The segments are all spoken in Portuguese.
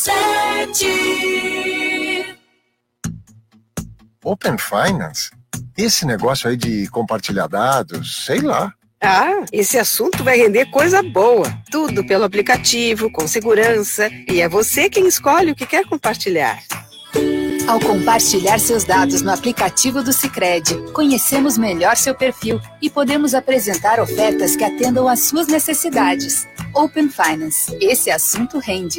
sete. Open Finance? Esse negócio aí de compartilhar dados, sei lá. Ah, esse assunto vai render coisa boa. Tudo pelo aplicativo, com segurança. E é você quem escolhe o que quer compartilhar. Ao compartilhar seus dados no aplicativo do Sicredi, conhecemos melhor seu perfil e podemos apresentar ofertas que atendam às suas necessidades. Open Finance. Esse assunto rende.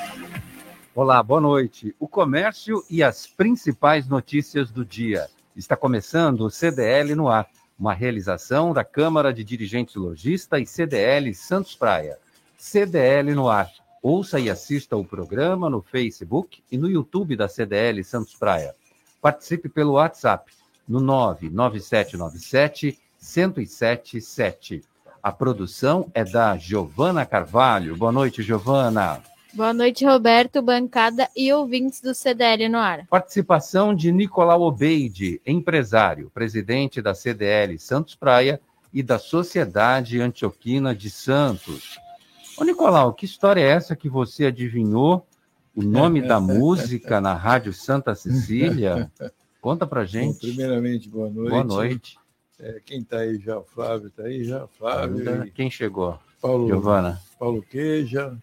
Olá, boa noite. O comércio e as principais notícias do dia. Está começando o CDL no ar, uma realização da Câmara de Dirigentes Logista e CDL Santos Praia. CDL no ar. Ouça e assista o programa no Facebook e no YouTube da CDL Santos Praia. Participe pelo WhatsApp no 99797 1077. A produção é da Giovana Carvalho. Boa noite, Giovana. Boa noite, Roberto, bancada e ouvintes do CDL no ar. Participação de Nicolau Obeide, empresário, presidente da CDL Santos Praia e da Sociedade Antioquina de Santos. Ô, Nicolau, que história é essa que você adivinhou o nome da música na Rádio Santa Cecília? Conta pra gente. Bom, primeiramente, boa noite. Boa noite. É, quem está aí já? O Flávio está aí já? Flávio. Quem chegou? Paulo, Giovana. Paulo Queija.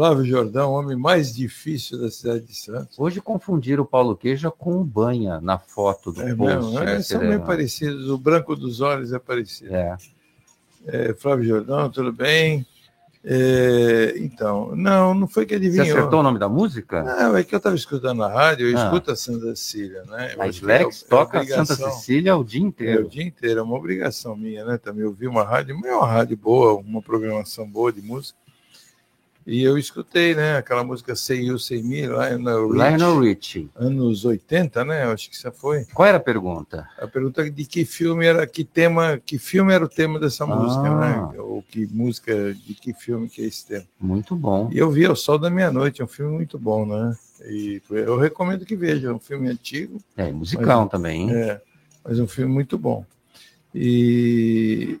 Flávio Jordão, homem mais difícil da cidade de Santos. Hoje confundiram o Paulo Queija com o Banha na foto do é post. É, são meio parecidos, o branco dos olhos é parecido. É. é Flávio Jordão, tudo bem? É, então, não, não foi que adivinhou. Você acertou o nome da música? Não, é que eu estava escutando na rádio, eu ah. escuto a Santa Cecília, né? A Lex é, toca é Santa Cecília o dia inteiro. É, o dia inteiro, é uma obrigação minha, né? Também ouvir uma rádio, é uma rádio boa, uma programação boa de música. E eu escutei, né, aquela música Sei You, Sei Me, Lionel Rich. Lionel Rich. Anos 80, né? Eu acho que isso foi. Qual era a pergunta? A pergunta é de que filme era, que tema, que filme era o tema dessa ah. música, né? Ou que música, de que filme que é esse tema. Muito bom. E eu vi O Sol da Meia-Noite, é um filme muito bom, né? E eu recomendo que veja, é um filme antigo. É, musical mas, também. É, mas um filme muito bom. E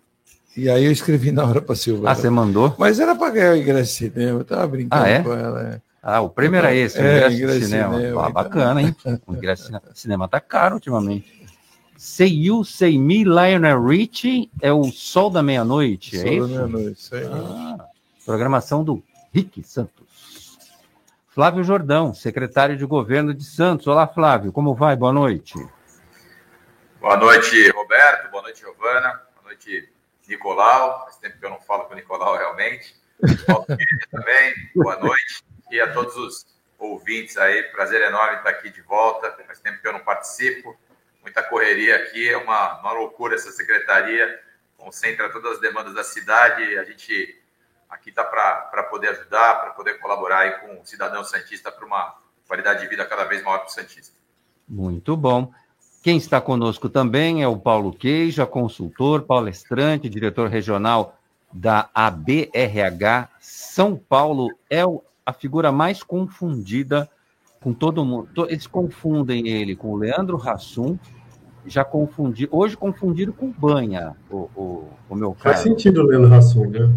e aí eu escrevi na hora para Silva. Ah, você mandou? Mas era para ganhar o ingresso de cinema, eu estava brincando ah, é? com ela. É. Ah, o prêmio era esse, o ingresso, é, ingresso de cinema. cinema ah, bacana, hein? O ingresso de cinema tá caro ultimamente. Say You, Say Me, Lionel Richie é o Sol da Meia-Noite, é isso? Sol da Meia-Noite, isso aí. Ah, programação do Rick Santos. Flávio Jordão, secretário de Governo de Santos. Olá, Flávio, como vai? Boa noite. Boa noite, Roberto. Boa noite, Giovana. Boa noite, Nicolau, faz tempo que eu não falo com o Nicolau realmente. também, boa noite. E a todos os ouvintes aí, prazer enorme estar aqui de volta. Faz tempo que eu não participo. Muita correria aqui, é uma, uma loucura essa secretaria. Concentra todas as demandas da cidade. A gente aqui está para poder ajudar, para poder colaborar aí com o cidadão Santista para uma qualidade de vida cada vez maior para o Santista. Muito bom. Quem está conosco também é o Paulo Queijo, consultor, palestrante, diretor regional da ABRH São Paulo. É a figura mais confundida com todo mundo. Eles confundem ele com o Leandro Rassum, já confundi, hoje confundiram com Banha, o, o, o meu cara. Faz sentido o Leandro Rassum, né?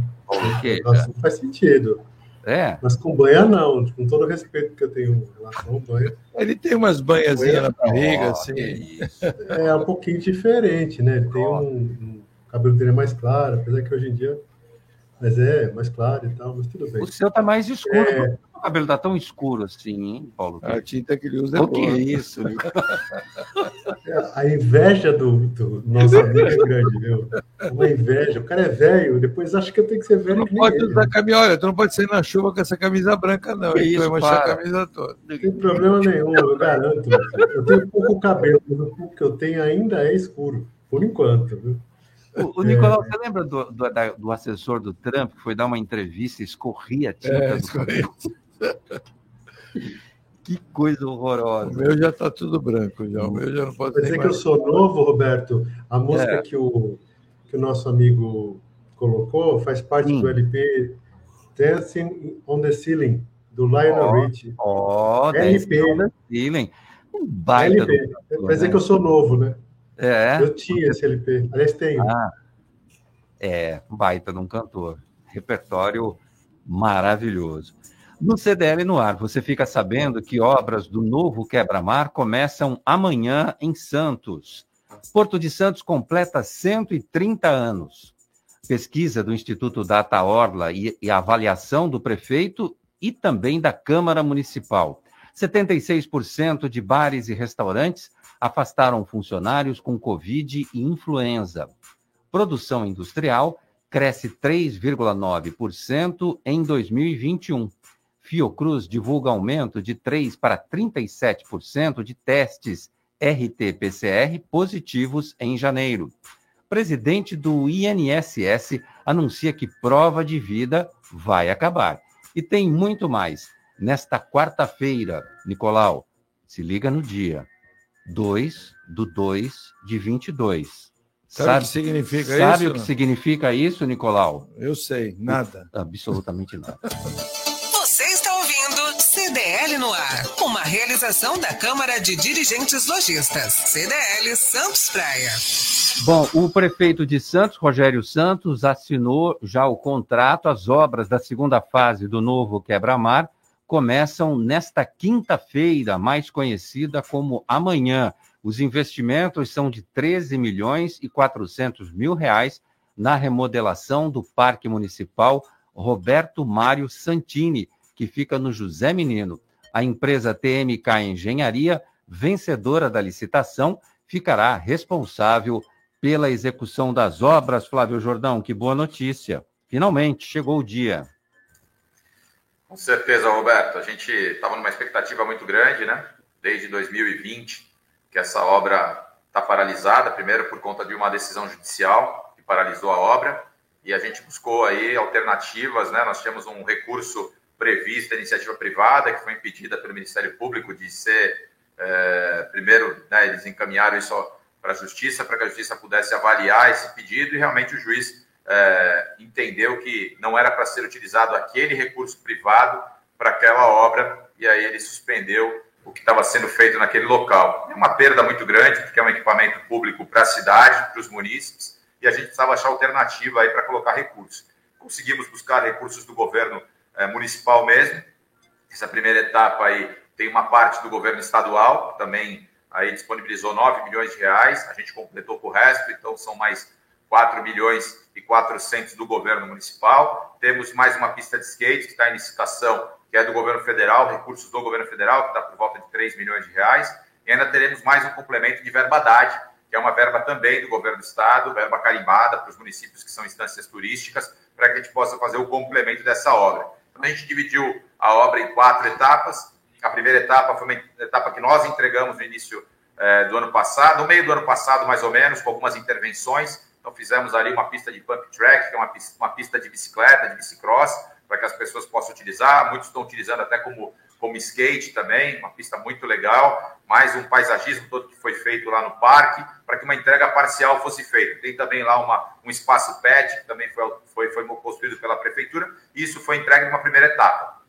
Faz sentido. É. Mas com banha não, com todo o respeito que eu tenho em relação ao banha. Ele tem umas banhazinhas na barriga, assim. É, é um pouquinho diferente, né? Ele tem um, um cabelo dele é mais claro, apesar que hoje em dia. Mas é mais claro e tal, mas tudo bem. O seu tá mais escuro. É... cabelo tá tão escuro assim, hein, Paulo? A tinta que ele usa é O que é isso? a inveja do, do nosso amigo é grande, viu? Uma inveja. O cara é velho, depois acha que eu tenho que ser velho. não pode ele. usar camisa, olha, tu não pode sair na chuva com essa camisa branca, não. Isso, vai manchar a camisa toda. Não tem problema nenhum, eu garanto. Eu tenho pouco cabelo, mas o pouco que eu tenho ainda é escuro, por enquanto, viu? O, o Nicolau, é. você lembra do, do, da, do, assessor do Trump que foi dar uma entrevista e escorria a tinta é, do cabelo? que coisa horrorosa. O meu já está tudo branco, já. O meu já não pode Quer dizer que eu sou novo, Roberto. A música é. que, o, que o nosso amigo colocou faz parte Sim. do LP Dancing on the Ceiling, do Lionel oh, Richie. Ó, oh, LP. On the Ceiling. Um baita LP. Quer dizer né? que eu sou novo, né? É. Eu tinha esse LP. Aliás, tenho. Ah, é, baita de um cantor. Repertório maravilhoso. No CDL no ar, você fica sabendo que obras do novo quebra-mar começam amanhã em Santos. Porto de Santos completa 130 anos. Pesquisa do Instituto Data Orla e, e avaliação do prefeito e também da Câmara Municipal. 76% de bares e restaurantes afastaram funcionários com Covid e influenza. Produção industrial cresce 3,9% em 2021. Fiocruz divulga aumento de 3 para 37% de testes RT-PCR positivos em janeiro. Presidente do INSS anuncia que prova de vida vai acabar. E tem muito mais. Nesta quarta-feira, Nicolau, se liga no dia. 2 do 2 de 22. Sabe, sabe o que significa sabe isso? Sabe o que significa isso, Nicolau? Eu sei, nada. Absolutamente nada. uma realização da Câmara de Dirigentes Lojistas, CDL Santos Praia. Bom, o prefeito de Santos, Rogério Santos, assinou já o contrato, as obras da segunda fase do novo quebra-mar, começam nesta quinta-feira, mais conhecida como amanhã. Os investimentos são de 13 milhões e 400 mil reais na remodelação do Parque Municipal Roberto Mário Santini, que fica no José Menino. A empresa TMK Engenharia, vencedora da licitação, ficará responsável pela execução das obras. Flávio Jordão, que boa notícia. Finalmente chegou o dia. Com certeza, Roberto. A gente estava numa expectativa muito grande, né? Desde 2020, que essa obra está paralisada, primeiro por conta de uma decisão judicial que paralisou a obra, e a gente buscou aí alternativas, né? Nós tínhamos um recurso previsto da iniciativa privada, que foi impedida pelo Ministério Público de ser, é, primeiro, né, eles encaminharam isso para a Justiça, para que a Justiça pudesse avaliar esse pedido, e realmente o juiz é, entendeu que não era para ser utilizado aquele recurso privado para aquela obra, e aí ele suspendeu o que estava sendo feito naquele local. É uma perda muito grande, porque é um equipamento público para a cidade, para os munícipes, e a gente precisava achar alternativa aí para colocar recursos. Conseguimos buscar recursos do governo é, municipal mesmo. Essa primeira etapa aí tem uma parte do governo estadual, também aí disponibilizou 9 milhões de reais, a gente completou com o resto, então são mais 4 milhões e 400 do governo municipal. Temos mais uma pista de skate que está em licitação, que é do governo federal, recursos do governo federal, que está por volta de 3 milhões de reais. E ainda teremos mais um complemento de verba DAD, que é uma verba também do governo do estado, verba carimbada para os municípios que são instâncias turísticas, para que a gente possa fazer o complemento dessa obra. A gente dividiu a obra em quatro etapas. A primeira etapa foi uma etapa que nós entregamos no início eh, do ano passado, no meio do ano passado, mais ou menos, com algumas intervenções. Então fizemos ali uma pista de pump track, que é uma uma pista de bicicleta, de bicicross, para que as pessoas possam utilizar. Muitos estão utilizando até como, como skate também, uma pista muito legal. Mais um paisagismo todo que foi feito lá no parque, para que uma entrega parcial fosse feita. Tem também lá uma, um espaço pet, que também foi, foi, foi construído pela prefeitura, e isso foi entregue numa primeira etapa.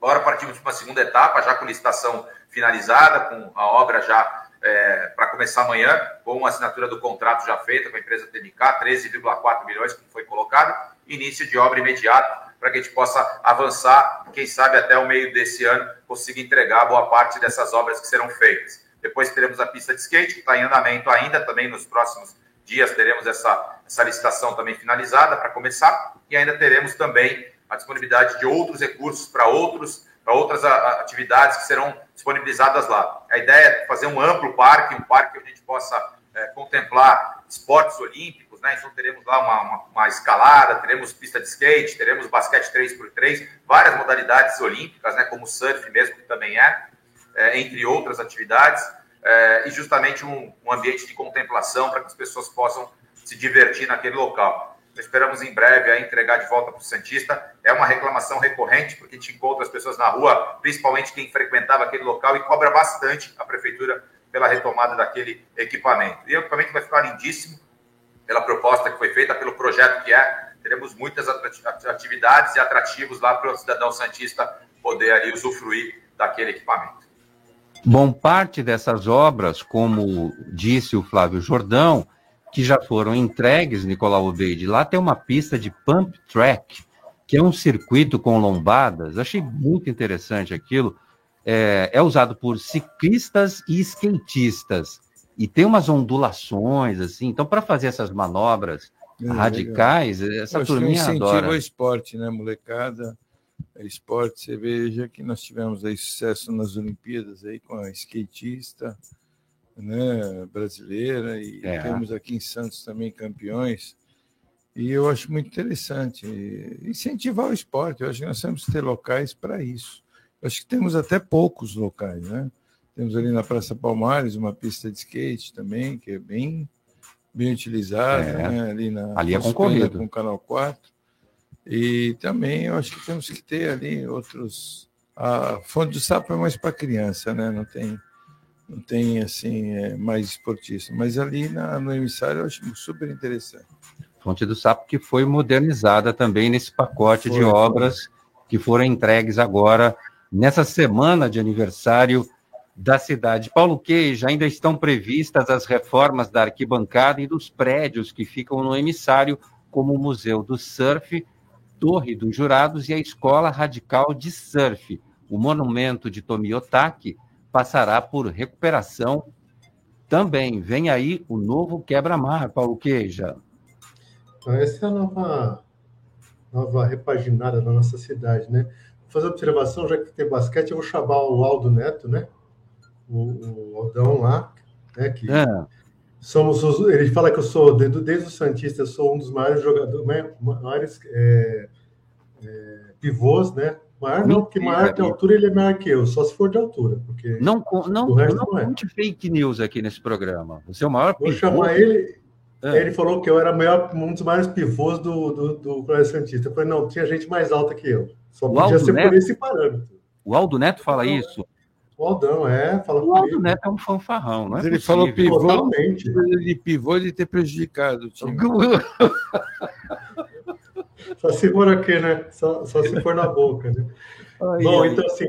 Agora partimos para uma segunda etapa, já com licitação finalizada, com a obra já é, para começar amanhã, com a assinatura do contrato já feita com a empresa TMK, 13,4 milhões, como foi colocado, início de obra imediato, para que a gente possa avançar, quem sabe até o meio desse ano, conseguir entregar boa parte dessas obras que serão feitas. Depois teremos a pista de skate, que está em andamento ainda, também nos próximos dias teremos essa, essa licitação também finalizada para começar, e ainda teremos também a disponibilidade de outros recursos para outros para outras atividades que serão disponibilizadas lá. A ideia é fazer um amplo parque, um parque que a gente possa é, contemplar esportes olímpicos, né? Então teremos lá uma, uma, uma, escalada, teremos pista de skate, teremos basquete 3x3, várias modalidades olímpicas, né? Como surf mesmo, que também é, é entre outras atividades, é, e justamente um, um ambiente de contemplação para que as pessoas possam se divertir naquele local. Esperamos em breve a entregar de volta para o Santista. É uma reclamação recorrente, porque a gente encontra as pessoas na rua, principalmente quem frequentava aquele local, e cobra bastante a prefeitura pela retomada daquele equipamento. E o equipamento vai ficar lindíssimo pela proposta que foi feita, pelo projeto que é. Teremos muitas atividades e atrativos lá para o cidadão Santista poder ali usufruir daquele equipamento. Bom, parte dessas obras, como disse o Flávio Jordão, que já foram entregues, Nicolau Obeide, lá tem uma pista de pump track, que é um circuito com lombadas. Achei muito interessante aquilo. É, é usado por ciclistas e skatistas. E tem umas ondulações, assim. Então, para fazer essas manobras é, radicais, legal. essa turminha incentiva adora. o esporte, né, molecada? É esporte, você veja que nós tivemos aí sucesso nas Olimpíadas aí com a skatista, né, brasileira e é. temos aqui em Santos também campeões. E eu acho muito interessante incentivar o esporte. Eu acho que nós temos que ter locais para isso. Eu acho que temos até poucos locais, né? Temos ali na Praça Palmares uma pista de skate também, que é bem, bem utilizada, é. né? ali, na, ali é concorrido. com o Canal 4. E também eu acho que temos que ter ali outros. A Fonte do Sapo é mais para criança, né? Não tem não tem assim é, mais esportista. Mas ali na, no emissário eu acho super interessante. Fonte do Sapo que foi modernizada também nesse pacote foi, de obras foi. que foram entregues agora nessa semana de aniversário da cidade. Paulo Queijo, ainda estão previstas as reformas da arquibancada e dos prédios que ficam no emissário, como o Museu do Surf, Torre dos Jurados e a Escola Radical de Surf. O monumento de Tomiotaki passará por recuperação também. Vem aí o novo quebra-mar, Paulo Queija. Então, essa é a nova, nova repaginada da nossa cidade, né? Vou fazer uma observação, já que tem basquete, eu vou chamar o Aldo Neto, né? O, o Aldão lá, né? Que é. somos os, ele fala que eu sou, desde, desde o Santista, eu sou um dos maiores jogadores, maiores é, é, pivôs, né? Maior não, porque maior de altura ele é maior que eu, só se for de altura. Porque não, não, não, não é. conte fake news aqui nesse programa. Você é o maior Vou pivô. chamar ele. Ah. Ele falou que eu era maior, um dos maiores pivôs do, do, do Colégio Santista. Eu falei, não, tinha gente mais alta que eu. Só o podia Aldo ser Neto, por esse parâmetro. O Aldo Neto fala então, isso? O Aldão, é. Fala o Aldo Neto é um fanfarrão, não é? Mas ele possível. falou pivô, Totalmente. de pivô de ter prejudicado o time. Só se for aqui, né? Só, só se for na boca, né? Ai, Bom, ai. então assim,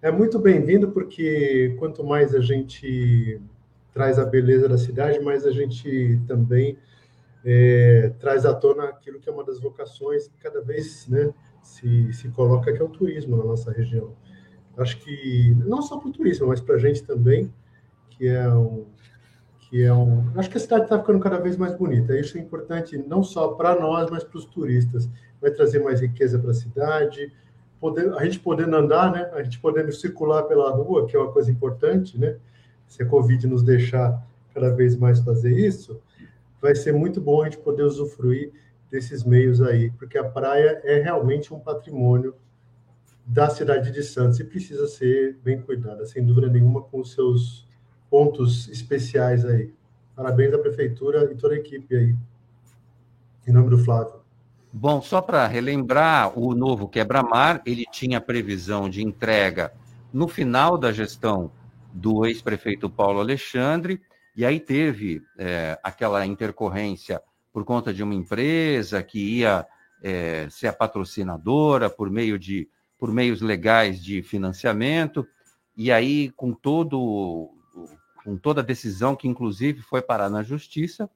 é muito bem-vindo porque quanto mais a gente traz a beleza da cidade, mais a gente também é, traz à tona aquilo que é uma das vocações que cada vez né, se, se coloca, que é o turismo na nossa região. Acho que, não só para o turismo, mas para a gente também, que é um, que é um. Acho que a cidade está ficando cada vez mais bonita. Isso é importante não só para nós, mas para os turistas. Vai trazer mais riqueza para a cidade, poder, a gente podendo andar, né? A gente podendo circular pela rua, que é uma coisa importante, né? Se a Covid nos deixar cada vez mais fazer isso, vai ser muito bom a gente poder usufruir desses meios aí, porque a praia é realmente um patrimônio da cidade de Santos e precisa ser bem cuidada, sem dúvida nenhuma, com os seus pontos especiais aí. Parabéns à prefeitura e toda a equipe aí. Em nome do Flávio. Bom, só para relembrar, o novo quebra-mar, ele tinha previsão de entrega no final da gestão do ex-prefeito Paulo Alexandre, e aí teve é, aquela intercorrência por conta de uma empresa que ia é, ser a patrocinadora por meio de por meios legais de financiamento, e aí com todo com toda a decisão que, inclusive, foi parar na justiça.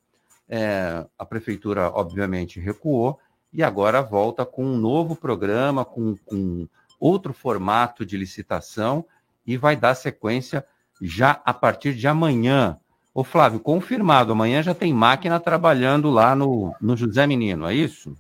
É, a prefeitura, obviamente, recuou e agora volta com um novo programa, com, com outro formato de licitação e vai dar sequência já a partir de amanhã. Ô Flávio, confirmado, amanhã já tem máquina trabalhando lá no, no José Menino, é isso?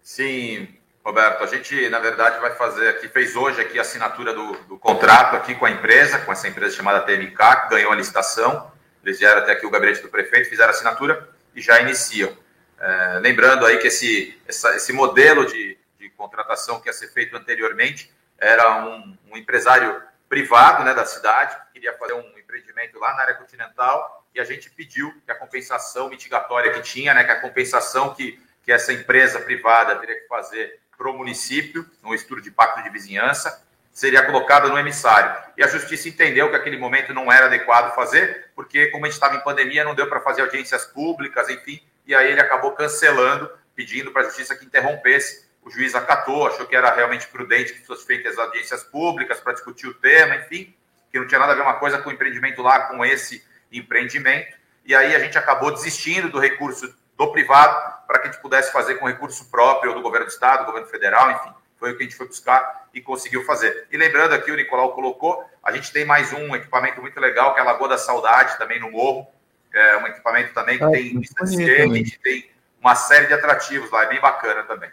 Sim, Roberto, a gente, na verdade, vai fazer aqui, fez hoje aqui a assinatura do, do, contrato aqui com a empresa, com essa empresa chamada TMK, que ganhou a licitação. Eles vieram até aqui o gabinete do prefeito, fizeram a assinatura e já iniciam. É, lembrando aí que esse, essa, esse modelo de, de, contratação que ia ser feito anteriormente era um, um empresário privado né, da cidade, que queria fazer um empreendimento lá na área continental, e a gente pediu que a compensação mitigatória que tinha, né, que a compensação que, que essa empresa privada teria que fazer para o município, no estudo de pacto de vizinhança, seria colocada no emissário. E a justiça entendeu que aquele momento não era adequado fazer, porque como a gente estava em pandemia, não deu para fazer audiências públicas, enfim, e aí ele acabou cancelando, pedindo para a justiça que interrompesse. O juiz acatou, achou que era realmente prudente que fossem feitas audiências públicas para discutir o tema, enfim, que não tinha nada a ver uma coisa com o empreendimento lá, com esse empreendimento. E aí a gente acabou desistindo do recurso do privado para que a gente pudesse fazer com recurso próprio do governo do estado, do governo federal, enfim. Foi o que a gente foi buscar e conseguiu fazer. E lembrando aqui, o Nicolau colocou, a gente tem mais um equipamento muito legal, que é a Lagoa da Saudade, também no Morro. É um equipamento também que ah, tem vista de skate, tem uma série de atrativos lá, é bem bacana também.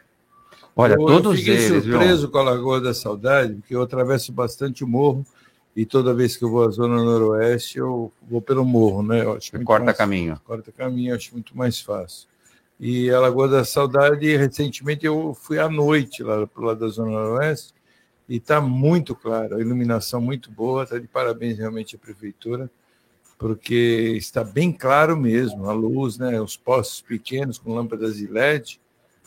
Olha, eu, todos eu fiquei eles, surpreso viu? com a Lagoa da Saudade, porque eu atravesso bastante o morro e toda vez que eu vou à zona noroeste, eu vou pelo morro, né? Eu acho corta mais, caminho. Corta caminho, acho muito mais fácil. E a Lagoa da Saudade, recentemente eu fui à noite lá para o lado da zona noroeste e está muito claro, a iluminação muito boa, está de parabéns realmente à prefeitura, porque está bem claro mesmo, a luz, né? Os postes pequenos com lâmpadas de LED,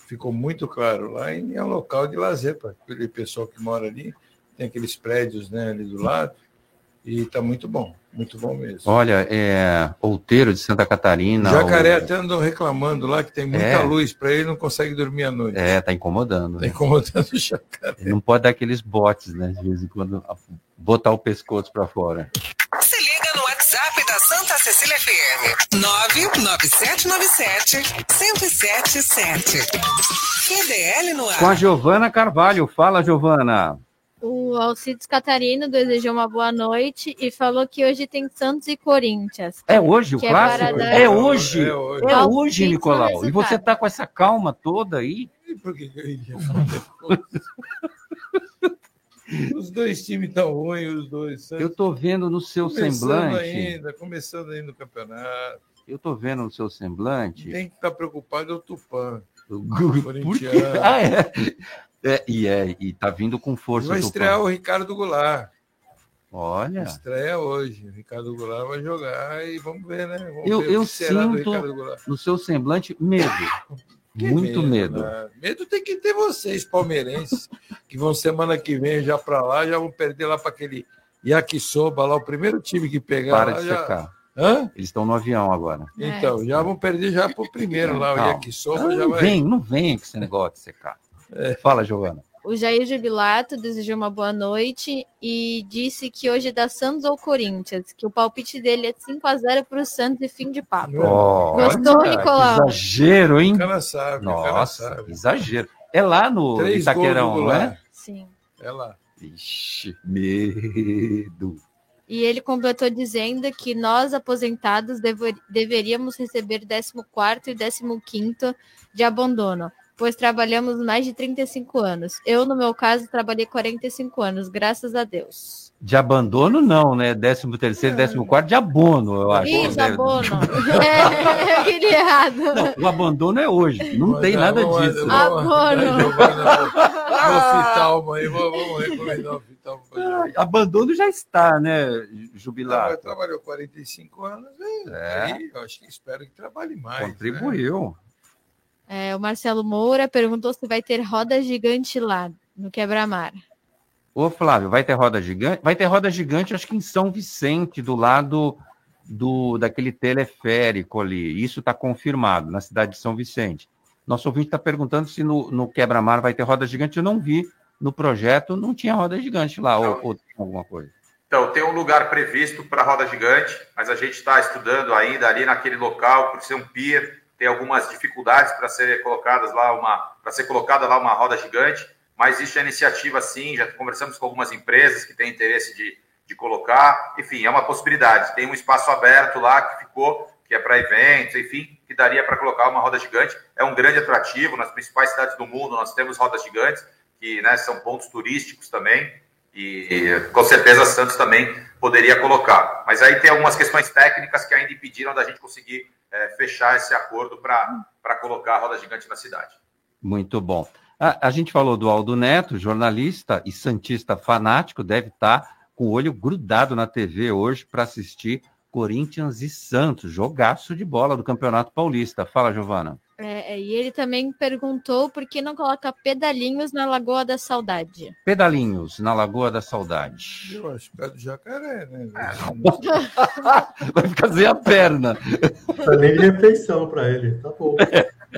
ficou muito claro lá e é um local de lazer para aquele pessoal que mora ali tem aqueles prédios né, ali do lado, e está muito bom, muito bom mesmo. Olha, é Outeiro de Santa Catarina. Jacaré até andou reclamando lá que tem muita é. luz para ele, não consegue dormir à noite. É, tá incomodando. Tá incomodando o jacaré. Ele não pode dar aqueles botes, né? De vez em quando, botar o pescoço para fora. Se liga no WhatsApp da Santa Cecília FM. 99797 1077. QDL no ar. Com a Giovana Carvalho. Fala, Giovana. O Alcides Catarino desejou uma boa noite e falou que hoje tem Santos e Corinthians. É hoje o é clássico? É, é, hoje. É hoje, é hoje Nicolau. E você tá com essa calma toda aí? E por que eu iria Os dois times estão ruins, os dois. Eu tô vendo no seu começando semblante. ainda, começando ainda o campeonato. Eu tô vendo no seu semblante. Tem que estar tá preocupado é o Tupã. O Corinthians. Ah, é. É, e, é, e tá vindo com força. Vai estrear o Ricardo Goulart. Olha. Estreia hoje. O Ricardo Goulart vai jogar e vamos ver, né? Vamos eu ver eu sinto no seu semblante medo. Que Muito medo. Medo. Né? medo tem que ter vocês, palmeirenses, que vão semana que vem já para lá, já vão perder lá para aquele Yakisoba lá, o primeiro time que pegar. Para lá, de secar. Já... Hã? Eles estão no avião agora. Então, já vão perder já para o primeiro lá, o Yakisoba não, já vai. Vem, não vem com esse negócio de secar. É. Fala, Giovana. O Jair Jubilato desejou uma boa noite e disse que hoje dá Santos ou Corinthians, que o palpite dele é 5 a 0 para o Santos e fim de papo. Oh, Gostou, cara, Nicolau? Exagero, hein? O cara sabe, Nossa, cara sabe. exagero. É lá no Três Itaquerão, não é? Sim. É lá. Ixi, medo. E ele completou dizendo que nós, aposentados, dever, deveríamos receber 14 e 15 de abandono pois trabalhamos mais de 35 anos. Eu, no meu caso, trabalhei 45 anos, graças a Deus. De abandono, não, né? 13 terceiro, 14 quarto de abono, eu acho. Isso, abono. é, eu queria errado. Não, o abandono é hoje, não tem nada disso. Abono. Vou aí, vamos recomendar o Fitalma. Abandono já está, né, jubilado? trabalhou 45 anos, é. Aí, eu acho que espero que trabalhe mais. Contribuiu. Né? É, o Marcelo Moura perguntou se vai ter roda gigante lá no Quebra-Mar. Ô, Flávio, vai ter roda gigante? Vai ter roda gigante, acho que em São Vicente, do lado do daquele teleférico ali. Isso está confirmado, na cidade de São Vicente. Nosso ouvinte está perguntando se no, no Quebra-Mar vai ter roda gigante. Eu não vi no projeto, não tinha roda gigante lá, ou, ou alguma coisa. Então, tem um lugar previsto para roda gigante, mas a gente está estudando ainda ali naquele local, por ser um pier, tem algumas dificuldades para ser colocadas lá uma para ser colocada lá uma roda gigante, mas existe a iniciativa sim, já conversamos com algumas empresas que têm interesse de, de colocar, enfim, é uma possibilidade. Tem um espaço aberto lá que ficou, que é para eventos, enfim, que daria para colocar uma roda gigante. É um grande atrativo nas principais cidades do mundo. Nós temos rodas gigantes que né, são pontos turísticos também. E com certeza Santos também poderia colocar. Mas aí tem algumas questões técnicas que ainda impediram da gente conseguir é, fechar esse acordo para colocar a roda gigante na cidade. Muito bom. A, a, gente falou do Aldo Neto, jornalista e santista fanático, deve estar com o olho grudado na TV hoje para assistir Corinthians e Santos, jogaço de bola do Campeonato Paulista. Fala, Giovana. É, é, e ele também perguntou por que não coloca pedalinhos na Lagoa da Saudade. Pedalinhos na Lagoa da Saudade. Eu acho que é do jacaré, né? Vai ficar sem a perna. Tá nem refeição para ele, tá bom.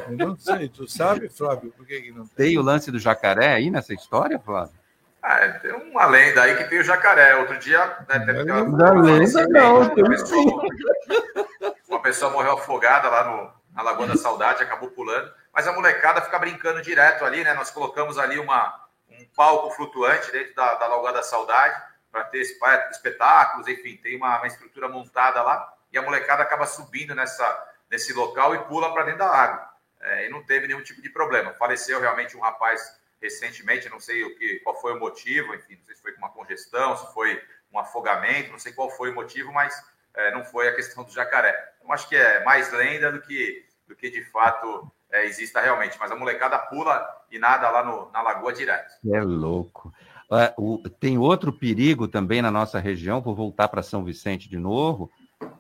Eu não sei, tu sabe, Flávio, por que, que não tem? Tem o lance do jacaré aí nessa história, Flávio? Ah, é, tem uma lenda aí que tem o jacaré. Outro dia, né, teve aquela. Da lenda, não. Uma pessoa, uma pessoa morreu afogada lá no, na Lagoa da Saudade, acabou pulando. Mas a molecada fica brincando direto ali, né? Nós colocamos ali uma, um palco flutuante dentro da, da Lagoa da Saudade para ter espetáculos, enfim, tem uma, uma, estrutura montada lá e a molecada acaba subindo nessa, nesse local e pula para dentro da água. É, e não teve nenhum tipo de problema. Faleceu realmente um rapaz recentemente, não sei o que, qual foi o motivo, enfim, não sei se foi uma congestão, se foi um afogamento, não sei qual foi o motivo, mas é, não foi a questão do jacaré. Então, acho que é mais lenda do que, do que de fato é, exista realmente. Mas a molecada pula e nada lá no, na lagoa direto. É louco. Uh, o, tem outro perigo também na nossa região, vou voltar para São Vicente de novo,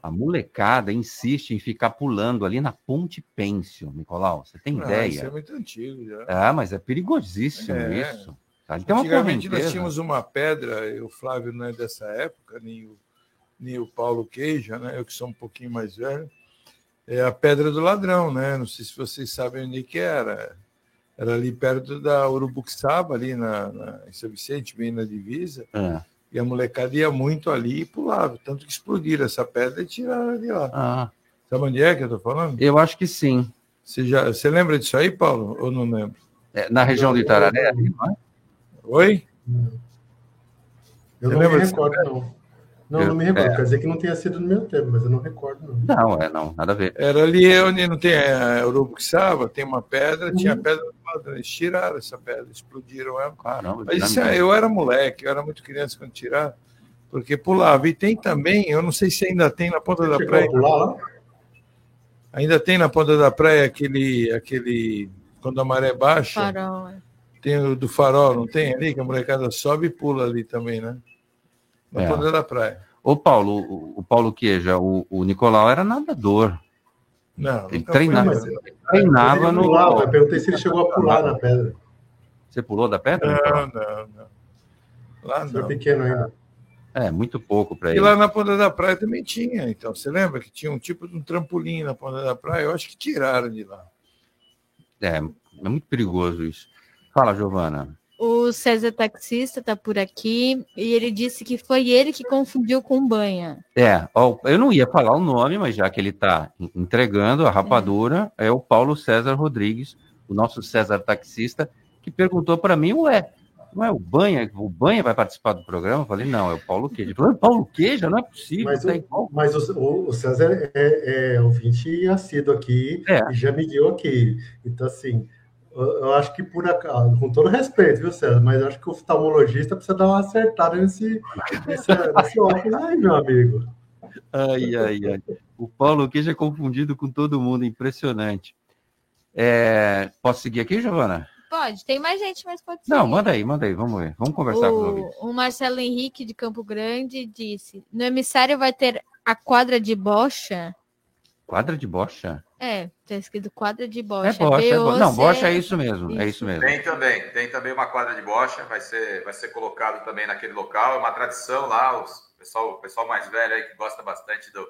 a molecada insiste em ficar pulando ali na Ponte Pêncil, Nicolau. Você tem ah, ideia? Isso é muito antigo já. Ah, mas é perigosíssimo é. isso. Tá? Tem Antigamente nós tínhamos uma pedra, o Flávio não é dessa época, nem o, nem o Paulo Queijo, né? eu que sou um pouquinho mais velho, é a Pedra do Ladrão, né? Não sei se vocês sabem onde que era. Era ali perto da Urubuxaba, ali na, na, em São Vicente, bem na divisa. É. E a molecada ia muito ali e pulava. Tanto que explodiram essa pedra e tiraram de lá. Ah. Sabe onde é que eu estou falando? Eu acho que sim. Você, já, você lembra disso aí, Paulo? Ou não lembra? É, na região de Itararé, não é? Oi? Eu você não me recordo, não. Não, eu, não me recordo. É. Quer dizer que não tenha sido no meu tempo, mas eu não recordo, não. Não, é não, nada a ver. Era ali onde não tem a Urubuxaba, tem uma pedra, uhum. tinha pedra lado. Eles tiraram essa pedra, explodiram ela. Caramba, mas isso, é, eu era moleque, eu era muito criança quando tiraram, porque pulava. E tem também, eu não sei se ainda tem na ponta Você da praia. Pular, ainda tem na ponta da praia aquele, aquele quando a maré baixa. Farol, é. Tem o do farol, não tem ali? Que a molecada sobe e pula ali também, né? Na é. ponta da praia. Ô, Paulo, o, o Paulo Queja, o, o Nicolau era nadador. Não, ele treinava, foi, mas... treinava no. Pulava, eu perguntei se ele chegou a pular na pedra. Você pulou da pedra? Não, não, não. Lá não. pequeno ainda. É, muito pouco para ele. E lá na ponta da praia também tinha. Então, você lembra que tinha um tipo de um trampolim na ponta da praia? Eu acho que tiraram de lá. É, é muito perigoso isso. Fala, Giovana. O César Taxista está por aqui e ele disse que foi ele que confundiu com banha. É, ó, eu não ia falar o nome, mas já que ele está entregando a rapadura, é. é. o Paulo César Rodrigues, o nosso César Taxista, que perguntou para mim, ué, não é o Banha, o Banha vai participar do programa? Eu falei, não, é o Paulo Queijo. Ele falou, Paulo Queijo, não é possível. Mas, tá o, mas o, o, César é, é ouvinte assíduo aqui é. e já me guiou aqui. Então, assim, eu acho que por acaso, com todo respeito, viu, César? Mas acho que o oftalmologista precisa dar uma acertada nesse, nesse, nesse óculos aí, meu amigo. Ai, ai, ai. O Paulo aqui já é confundido com todo mundo, impressionante. É... Posso seguir aqui, Giovana? Pode, tem mais gente, mas pode seguir. Não, manda aí, manda aí, vamos ver. Vamos conversar o, com o O Marcelo Henrique, de Campo Grande, disse: no emissário vai ter a quadra de bocha Quadra de bocha? É, tá escrito quadra de bocha. É bocha, é bocha. Não, bocha é isso mesmo, isso. é isso mesmo. Tem também, tem também uma quadra de bocha, vai ser, vai ser colocado também naquele local, é uma tradição lá, o pessoal, o pessoal mais velho aí que gosta bastante do,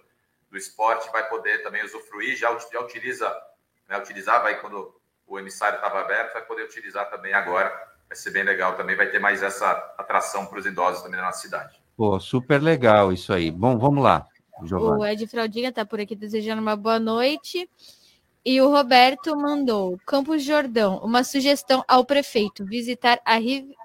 do esporte vai poder também usufruir, já, já utiliza, né, utilizar, vai quando o emissário estava aberto, vai poder utilizar também agora, vai ser bem legal também, vai ter mais essa atração para os idosos também na nossa cidade. Pô, super legal isso aí. Bom, vamos lá. Giovana. O Ed Fraldinha está por aqui desejando uma boa noite. E o Roberto mandou: Campos Jordão, uma sugestão ao prefeito visitar a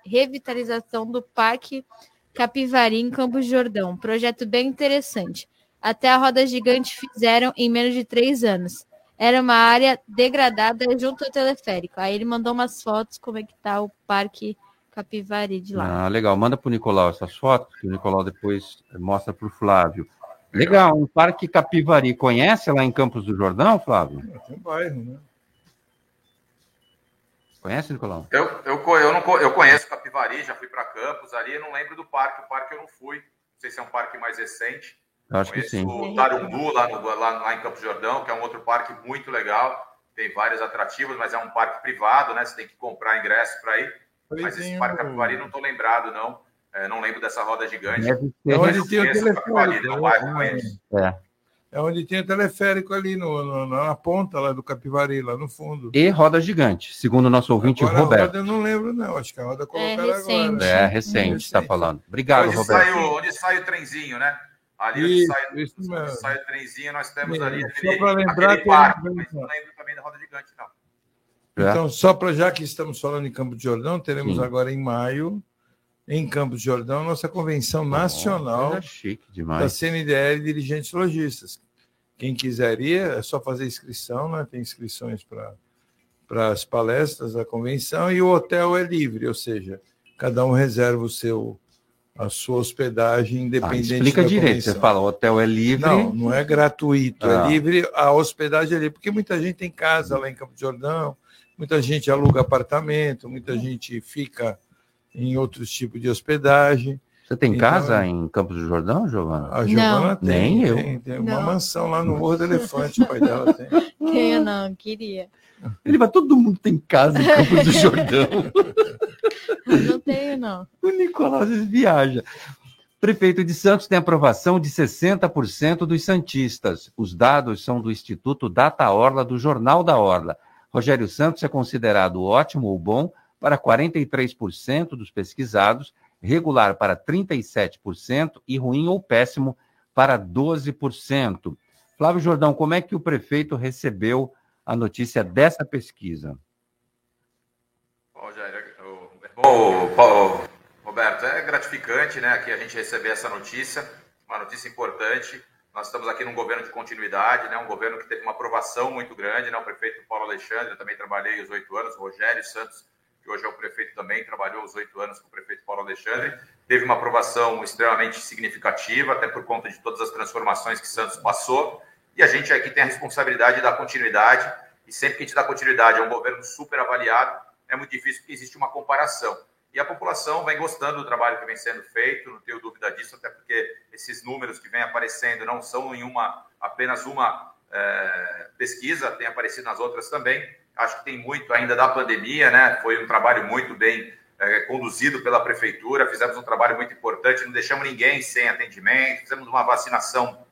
revitalização do Parque Capivari em Campos Jordão. Projeto bem interessante. até a roda gigante fizeram em menos de três anos. Era uma área degradada junto ao teleférico. Aí ele mandou umas fotos como é que tá o Parque Capivari de lá. Ah, legal. Manda para o Nicolau essas fotos, que o Nicolau depois mostra para o Flávio. Legal, um Parque Capivari. Conhece lá em Campos do Jordão, Flávio? Tem um bairro, né? Conhece, Nicolau? Eu, eu, eu, não, eu conheço Capivari, já fui para Campos ali, não lembro do parque. O parque eu não fui. Não sei se é um parque mais recente. Eu acho conheço que sim. o Tarumbu, lá, no, lá, lá em Campos do Jordão, que é um outro parque muito legal. Tem vários atrativos, mas é um parque privado, né? Você tem que comprar ingresso para ir. Mas esse Parque Capivari não estou lembrado, não. É, não lembro dessa roda gigante. É onde tem o teleférico. Conheço. É. É onde tem o teleférico ali no, no, na ponta lá do Capivari, lá no fundo. E roda gigante, segundo o nosso ouvinte Agora, Roberto. A roda eu não lembro, não. Acho que a roda colocaram recente. agora. É, recente, está falando. Obrigado, onde Roberto. Sai o, onde sai o trenzinho, né? Ali Isso, onde sai, isso onde sai o trenzinho, nós temos É, ali só pra lembrar que- parque, mas não lembro também da roda gigante, não. É. Então, só para já que estamos falando em Campo de Jordão, teremos Sim. agora em maio, em Campo de Jordão, nossa convenção nacional chique da. CNDL Dirigentes Logistas. Quem quiser ir, é só fazer inscrição, né? tem inscrições para as palestras da convenção e o hotel é livre, ou seja, cada um reserva o seu, a sua hospedagem Ah, independente explica da direito. convenção. Você fala, o hotel é livre. Não, não é gratuito, Ah. é livre, a hospedagem é livre, porque muita gente tem casa lá em Campo de Jordão, muita gente aluga apartamento, muita gente fica em outros tipos de hospedagem. Você tem Então, casa em Campos do Jordão, Giovana? A Giovana tem, Nem eu. tem, tem uma mansão lá no Morro do Elefante, o pai dela tem. Tenho não, queria. Ele vai, todo mundo tem casa em Campos do Jordão. Não tenho, não. o Nicolau vezes viaja. Prefeito de Santos tem aprovação de 60% dos santistas. Os dados são do Instituto Data Orla, do Jornal da Orla. Rogério Santos é considerado ótimo ou bom para 43% dos pesquisados, regular para 37% e ruim ou péssimo para 12%. Flávio Jordão, como é que o prefeito recebeu a notícia dessa pesquisa? Rogério, o- Bom, Paulo- Roberto, é gratificante, né, aqui a gente receber essa notícia, uma notícia importante. Nós estamos aqui num governo de continuidade, né, um governo que teve uma aprovação muito grande, né, o prefeito Paulo Alexandre, eu também trabalhei os oito anos, Rogério Santos, que hoje é o prefeito também, trabalhou os oito anos com o prefeito Paulo Alexandre, teve uma aprovação extremamente significativa, até por conta de todas as transformações que Santos passou, e a gente aqui tem a responsabilidade de dar continuidade, e sempre que a gente dá continuidade a um governo super avaliado, é muito difícil porque existe uma comparação. E a população vem gostando do trabalho que vem sendo feito, não tenho dúvida disso, até porque esses números que vêm aparecendo não são em uma apenas uma é, pesquisa, tem aparecido nas outras também. Acho que tem muito ainda da pandemia, né? Foi um trabalho muito bem é, conduzido pela prefeitura, fizemos um trabalho muito importante, não deixamos ninguém sem atendimento, fizemos uma vacinação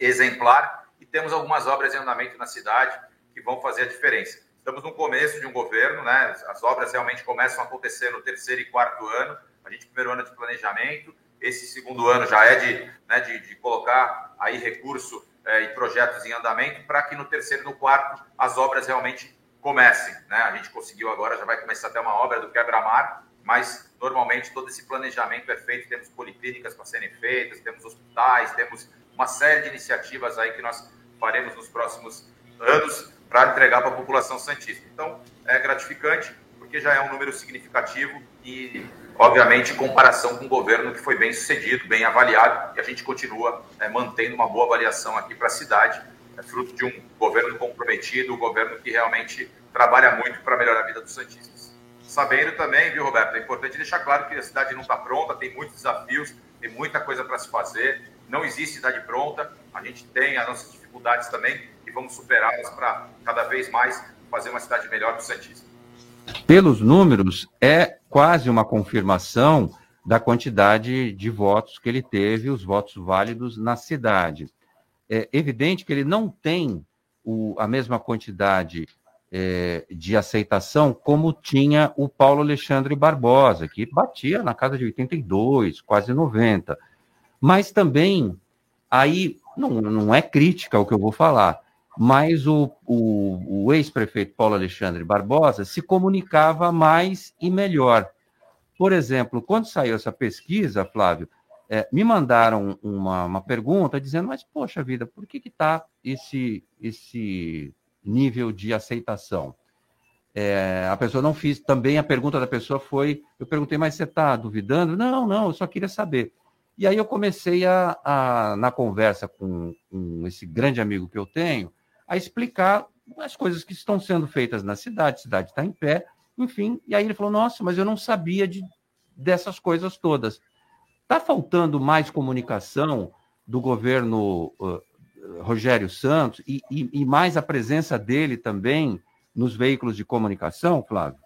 exemplar e temos algumas obras em andamento na cidade que vão fazer a diferença. Estamos no começo de um governo, né? As obras realmente começam a acontecer no terceiro e quarto ano. A gente primeiro ano de planejamento, esse segundo ano já é de, né, de, de colocar aí recurso eh, e projetos em andamento para que no terceiro e no quarto as obras realmente comecem, né? A gente conseguiu agora, já vai começar até uma obra do quebra-mar, mas normalmente todo esse planejamento é feito, temos policlínicas para serem feitas, temos hospitais, temos uma série de iniciativas aí que nós faremos nos próximos anos para entregar para a população santista. Então, é gratificante, porque já é um número significativo e, obviamente, em comparação com o governo que foi bem sucedido, bem avaliado, e a gente continua é, mantendo uma boa avaliação aqui para a cidade, é fruto de um governo comprometido, um governo que realmente trabalha muito para melhorar a vida dos santistas. Sabendo também, viu, Roberto, é importante deixar claro que a cidade não está pronta, tem muitos desafios, tem muita coisa para se fazer, não existe cidade pronta, a gente tem as nossas dificuldades também e vamos superá-las para cada vez mais fazer uma cidade melhor para o. Pelos números, é quase uma confirmação da quantidade de votos que ele teve, os votos válidos na cidade. É evidente que ele não tem o, a mesma quantidade é, de aceitação como tinha o Paulo Alexandre Barbosa, que batia na casa de 82, quase 90. Mas também, aí, não, não é crítica o que eu vou falar, mas o, o, o ex-prefeito Paulo Alexandre Barbosa se comunicava mais e melhor. Por exemplo, quando saiu essa pesquisa, Flávio, é, me mandaram uma, uma, pergunta dizendo, mas poxa vida, por que está esse, esse nível de aceitação? É, a pessoa não fiz, também a pergunta da pessoa foi, eu perguntei, mas você está duvidando? Não, não, eu só queria saber. E aí eu comecei a, a na conversa com, com, esse grande amigo que eu tenho, a explicar as coisas que estão sendo feitas na cidade, a cidade está em pé, enfim. E aí ele falou, nossa, mas eu não sabia de, dessas coisas todas. Está faltando mais comunicação do governo uh, Rogério Santos e, e, e mais a presença dele também nos veículos de comunicação, Flávio?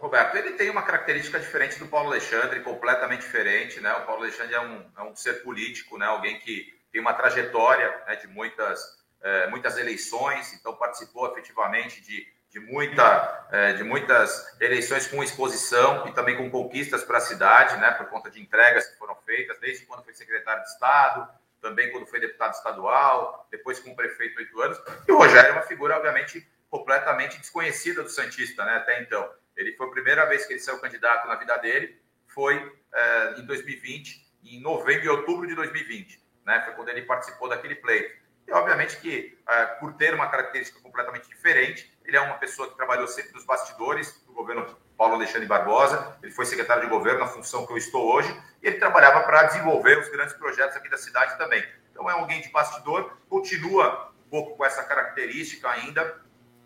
Roberto, ele tem uma característica diferente do Paulo Alexandre, completamente diferente, né? O Paulo Alexandre é um, é um ser político, né? Alguém que tem uma trajetória né, de muitas, é, muitas eleições, então participou efetivamente de, de, muita, é, de muitas eleições com exposição e também com conquistas para a cidade, né? Por conta de entregas que foram feitas, desde quando foi secretário de Estado, também quando foi deputado estadual, depois como prefeito oito anos. E o Rogério é uma figura, obviamente, completamente desconhecida do Santista, né, até então. Ele foi a primeira vez que ele saiu candidato na vida dele, foi é, em 2020, em novembro e outubro de 2020, né, foi quando ele participou daquele pleito. E, obviamente, que é, por ter uma característica completamente diferente, ele é uma pessoa que trabalhou sempre nos bastidores do governo Paulo Alexandre Barbosa, ele foi secretário de governo na função que eu estou hoje, e ele trabalhava para desenvolver os grandes projetos aqui da cidade também. Então é alguém de bastidor, continua um pouco com essa característica ainda,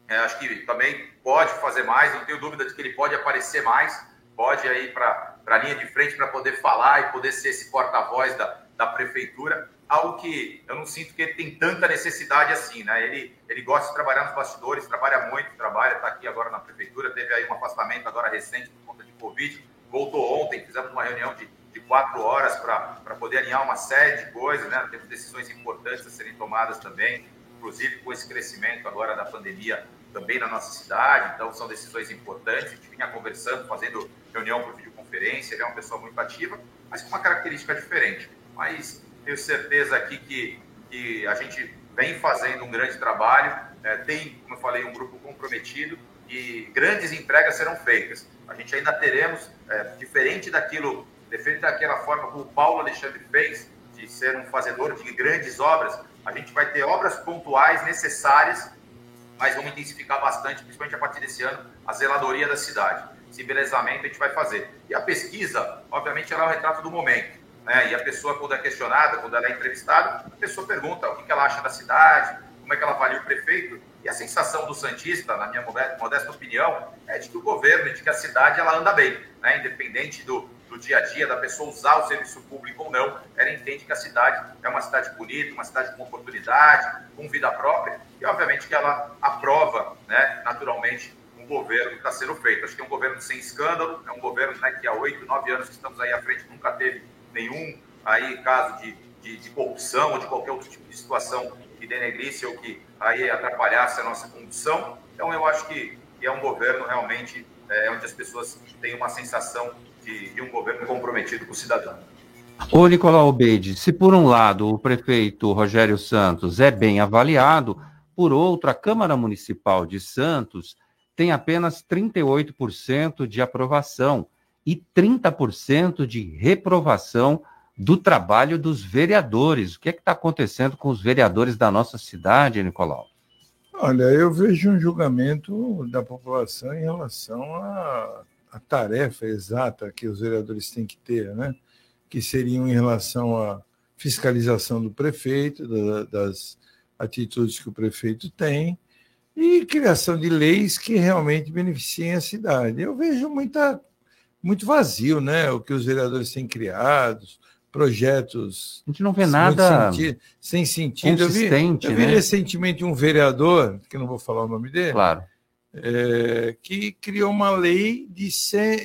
é, acho que também pode fazer mais, não tenho dúvida de que ele pode aparecer mais, pode ir para a linha de frente para poder falar e poder ser esse porta-voz da, da prefeitura, algo que eu não sinto que ele tem tanta necessidade assim, né? Ele, ele gosta de trabalhar nos bastidores, trabalha muito, trabalha, está aqui agora na prefeitura, teve aí um afastamento agora recente por conta de Covid, voltou ontem, fizemos uma reunião de, de quatro horas para poder alinhar uma série de coisas, né? Temos decisões importantes a serem tomadas também, inclusive com esse crescimento agora da pandemia também na nossa cidade, então são decisões importantes, a gente vinha conversando, fazendo reunião por videoconferência, ele é uma pessoa muito ativa, mas com uma característica diferente. Mas tenho certeza aqui que, que a gente vem fazendo um grande trabalho, é, tem, como eu falei, um grupo comprometido e grandes entregas serão feitas. A gente ainda teremos, é, diferente daquilo, diferente daquela forma como o Paulo Alexandre fez, de ser um fazedor de grandes obras, a gente vai ter obras pontuais necessárias, mas vamos intensificar bastante, principalmente a partir desse ano, a zeladoria da cidade. Esse embelezamento a gente vai fazer. E a pesquisa, obviamente, ela é o retrato do momento né? E a pessoa, quando é questionada, quando ela é entrevistada, a pessoa pergunta o que ela acha da cidade, como é que ela avalia o prefeito. E a sensação do Santista, na minha modesta opinião, é de que o governo de que a cidade ela anda bem, né? independente do, do dia a dia, da pessoa usar o serviço público ou não, ela entende que a cidade é uma cidade bonita, uma cidade com oportunidade, com vida própria, e obviamente que ela aprova, né, naturalmente, um governo que está sendo feito. Acho que é um governo sem escândalo, é um governo né, que há oito, nove anos que estamos aí à frente nunca teve nenhum aí caso de, de, de, corrupção ou de qualquer outro tipo de situação que denegrisse ou que aí atrapalhasse a nossa condução. Então, eu acho que, que é um governo realmente é, onde as pessoas têm uma sensação de, de um governo comprometido com o cidadão. Ô, Nicolau Obeide, se por um lado o prefeito Rogério Santos é bem avaliado, por outro, a Câmara Municipal de Santos tem apenas 38% de aprovação e 30% de reprovação do trabalho dos vereadores. O que é que está acontecendo com os vereadores da nossa cidade, Nicolau? Olha, eu vejo um julgamento da população em relação à, à tarefa exata que os vereadores têm que ter, né? que seriam em relação à fiscalização do prefeito, da, das atitudes que o prefeito tem, e criação de leis que realmente beneficiem a cidade. Eu vejo muita muito vazio, né? O que os vereadores têm criado, projetos. A gente não vê nada senti sem sentido. Eu vi, eu vi né? recentemente um vereador, que não vou falar o nome dele, claro. É, que criou uma lei de,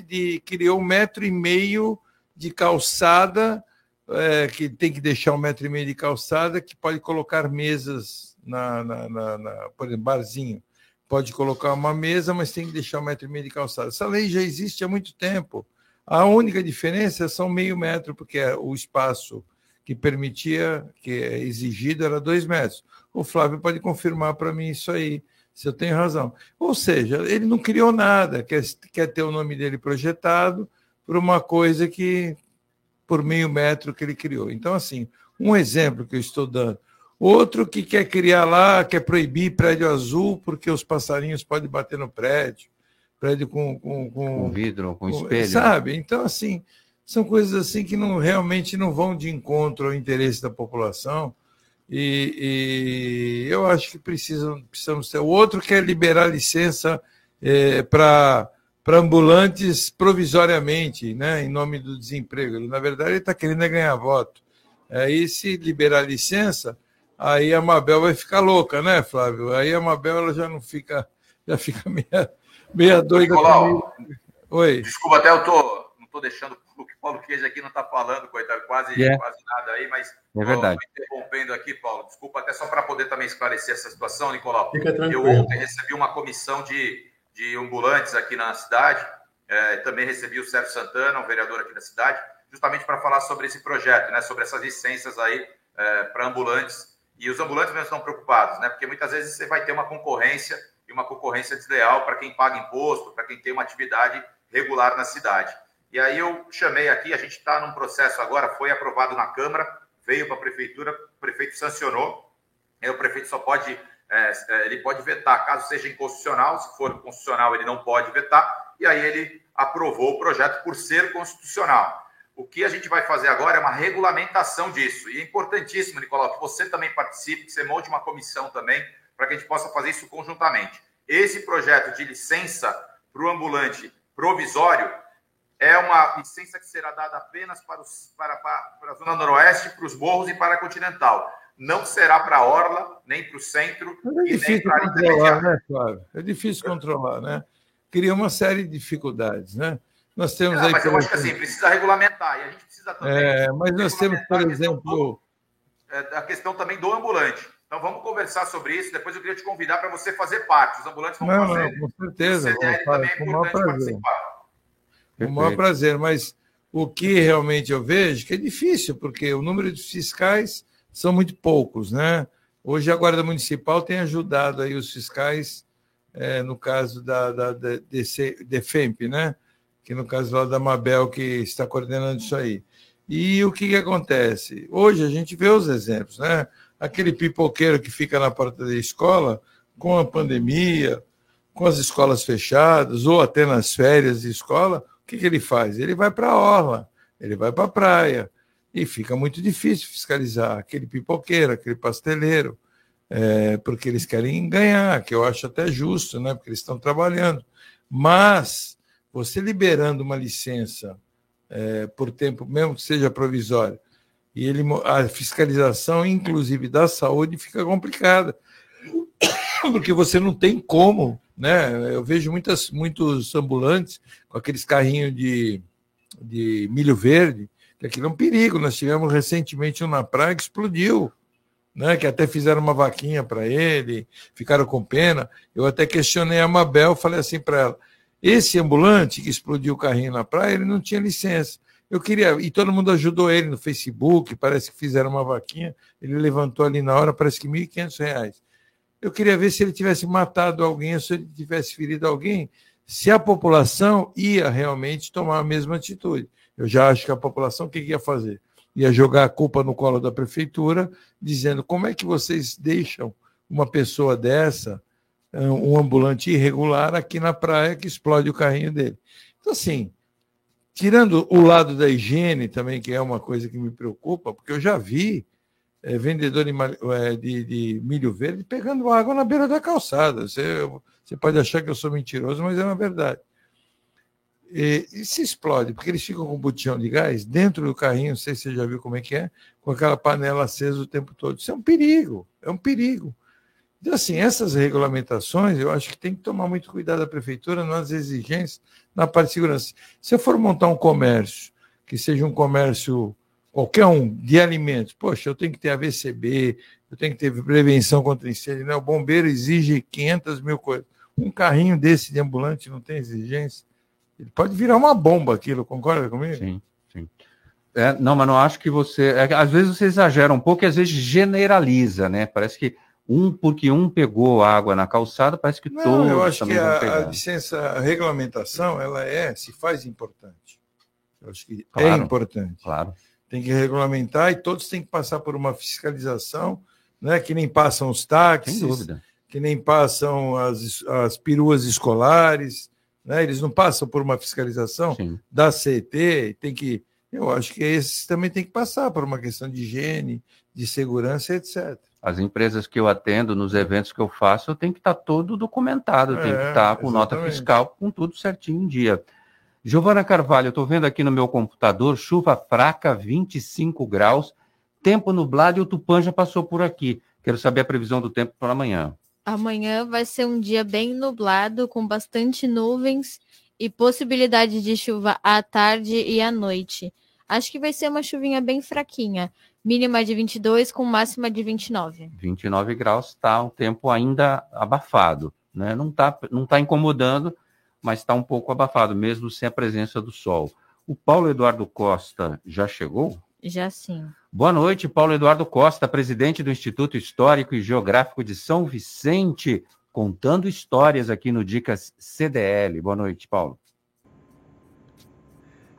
de criou um metro e meio de calçada, é, que tem que deixar um metro e meio de calçada, que pode colocar mesas na, na, na, na por exemplo, barzinho pode colocar uma mesa, mas tem que deixar um metro e meio de calçada. Essa lei já existe há muito tempo. A única diferença é são meio metro, porque o espaço que permitia, que é exigido, era dois metros. O Flávio pode confirmar para mim isso aí, se eu tenho razão. Ou seja, ele não criou nada, quer, quer ter o nome dele projetado, por uma coisa que, por meio metro que ele criou. Então, assim, um exemplo que eu estou dando. Outro que quer criar lá, quer proibir prédio azul porque os passarinhos podem bater no prédio, prédio com, com, com, com vidro, com espelho. Sabe? Então, assim, são coisas assim que não realmente não vão de encontro ao interesse da população. E, e eu acho que precisam, precisamos ter. O outro quer liberar licença é, para para ambulantes provisoriamente, né, em nome do desemprego. Ele, na verdade, ele está querendo é ganhar voto. Aí, se liberar licença, aí a Mabel vai ficar louca, né, Flávio? Aí a Mabel ela já não fica, já fica meia, meia doida. Nicolau, Oi. Desculpa, até eu tô, não estou deixando o que Paulo Queijo aqui não está falando, coitado, quase, yeah. É. quase nada aí, mas é verdade. interrompendo aqui, Paulo. Desculpa, até só para poder também esclarecer essa situação, Nicolau. Fica tranquilo. Eu ontem recebi uma comissão de de ambulantes aqui na cidade. É, também recebi o Sérgio Santana, um vereador aqui da cidade, justamente para falar sobre esse projeto, né, sobre essas licenças aí é, para ambulantes. E os ambulantes mesmo estão preocupados, né, porque muitas vezes você vai ter uma concorrência e uma concorrência desleal para quem paga imposto, para quem tem uma atividade regular na cidade. E aí eu chamei aqui, a gente está num processo agora, foi aprovado na Câmara, veio para a Prefeitura, o prefeito sancionou, e o prefeito só pode é, é, ele pode vetar caso seja inconstitucional, se for constitucional, ele não pode vetar, e aí ele aprovou o projeto por ser constitucional. O que a gente vai fazer agora é uma regulamentação disso. E é importantíssimo, Nicolau, que você também participe, que você monte uma comissão também, para que a gente possa fazer isso conjuntamente. Esse projeto de licença para o ambulante provisório é uma licença que será dada apenas para, os, para, para, a Zona Noroeste, para os morros e para a Continental não será para a Orla, nem para o centro. é difícil controlar, né, Flávio? É difícil controlar, né? Cria uma série de dificuldades, né? Nós temos aí. Mas eu acho que assim, precisa regulamentar, e a gente precisa também. É, mas nós temos, por exemplo. A questão, do, a questão também do ambulante. Então vamos conversar sobre isso. Depois eu queria te convidar para você fazer parte. Os ambulantes vão não, fazer. Não, com certeza. O CDL também é importante participar. Com o maior prazer, mas o que realmente eu vejo que é difícil, porque o número de fiscais são muito poucos, né? Hoje a Guarda Municipal tem ajudado aí os fiscais, é, no caso da, da, da DEFEMP, né? Que no caso lá da Mabel, que está coordenando isso aí. E o que, que acontece? Hoje a gente vê os exemplos, né? Aquele pipoqueiro que fica na porta da escola, com a pandemia, com as escolas fechadas, ou até nas férias de escola, o que, que ele faz? Ele vai para a orla, ele vai para a praia, e fica muito difícil fiscalizar aquele pipoqueiro, aquele pasteleiro, é, porque eles querem ganhar, que eu acho até justo, né? porque eles estão trabalhando. Mas você liberando uma licença é, por tempo, mesmo que seja provisória, e ele, a fiscalização, inclusive da saúde, fica complicada, porque você não tem como. Né? Eu vejo muitas, muitos ambulantes com aqueles carrinhos de, de milho verde, que aquilo é um perigo. Nós tivemos recentemente um na praia que explodiu, né? que até fizeram uma vaquinha para ele, ficaram com pena. Eu até questionei a Mabel, falei assim para ela: esse ambulante que explodiu o carrinho na praia, ele não tinha licença. Eu queria, e todo mundo ajudou ele no Facebook, parece que fizeram uma vaquinha, ele levantou ali na hora, parece que R$ 1.500. Eu queria ver se ele tivesse matado alguém, se ele tivesse ferido alguém, se a população ia realmente tomar a mesma atitude. Eu já acho que a população o que ia fazer? Ia jogar a culpa no colo da prefeitura, dizendo como é que vocês deixam uma pessoa dessa, um ambulante irregular, aqui na praia que explode o carrinho dele. Então, assim, tirando o lado da higiene também, que é uma coisa que me preocupa, porque eu já vi é, vendedor de, é, de, de, milho verde pegando água na beira da calçada. Você, você pode achar que eu sou mentiroso, mas é uma verdade e, e, se explode, porque eles ficam com um botijão de gás dentro do carrinho, não sei se você já viu como é que é, com aquela panela acesa o tempo todo. Isso é um perigo, é um perigo. Então, assim, essas regulamentações, eu acho que tem que tomar muito cuidado a prefeitura nas exigências na parte de segurança. Se eu for montar um comércio, que seja um comércio, qualquer um, de alimentos, poxa, eu tenho que ter AVCB, eu tenho que ter prevenção contra incêndio, né? o bombeiro exige 500 mil coisas. Um carrinho desse de ambulante não tem exigência. Ele pode virar uma bomba aquilo, concorda comigo? Sim, sim. É, não, mas não acho que você. É, às vezes você exagera um pouco e às vezes generaliza, né? Parece que um, porque um pegou água na calçada, parece que não, todos. Eu acho que a, a, licença, a regulamentação, ela é, se faz importante. Eu acho que é Claro, importante. Claro. Tem que regulamentar e todos têm que passar por uma fiscalização, né? que nem passam os táxis, Sem dúvida. que nem passam as, as peruas escolares, né? eles não passam por uma fiscalização da CET, tem que. Eu acho que esses também tem que passar por uma questão de higiene, de segurança, etc. As empresas que eu atendo, nos eventos que eu faço, eu tenho que estar todo documentado, eu tenho que É, estar com nota exatamente. fiscal, com tudo certinho em dia. Giovana Carvalho, eu estou vendo aqui no meu computador, chuva fraca, 25 graus, tempo nublado e o Tupã já passou por aqui. Quero saber a previsão do tempo para amanhã. Amanhã vai ser um dia bem nublado, com bastante nuvens e possibilidade de chuva à tarde e à noite. Acho que vai ser uma chuvinha bem fraquinha, mínima de 22 com máxima de 29. 29 graus está um tempo ainda abafado, né? Não está não tá incomodando, mas está um pouco abafado, mesmo sem a presença do sol. O Paulo Eduardo Costa já chegou? Já sim. Boa noite, Paulo Eduardo Costa, presidente do Instituto Histórico e Geográfico de São Vicente, contando histórias aqui no Dicas CDL. Boa noite, Paulo.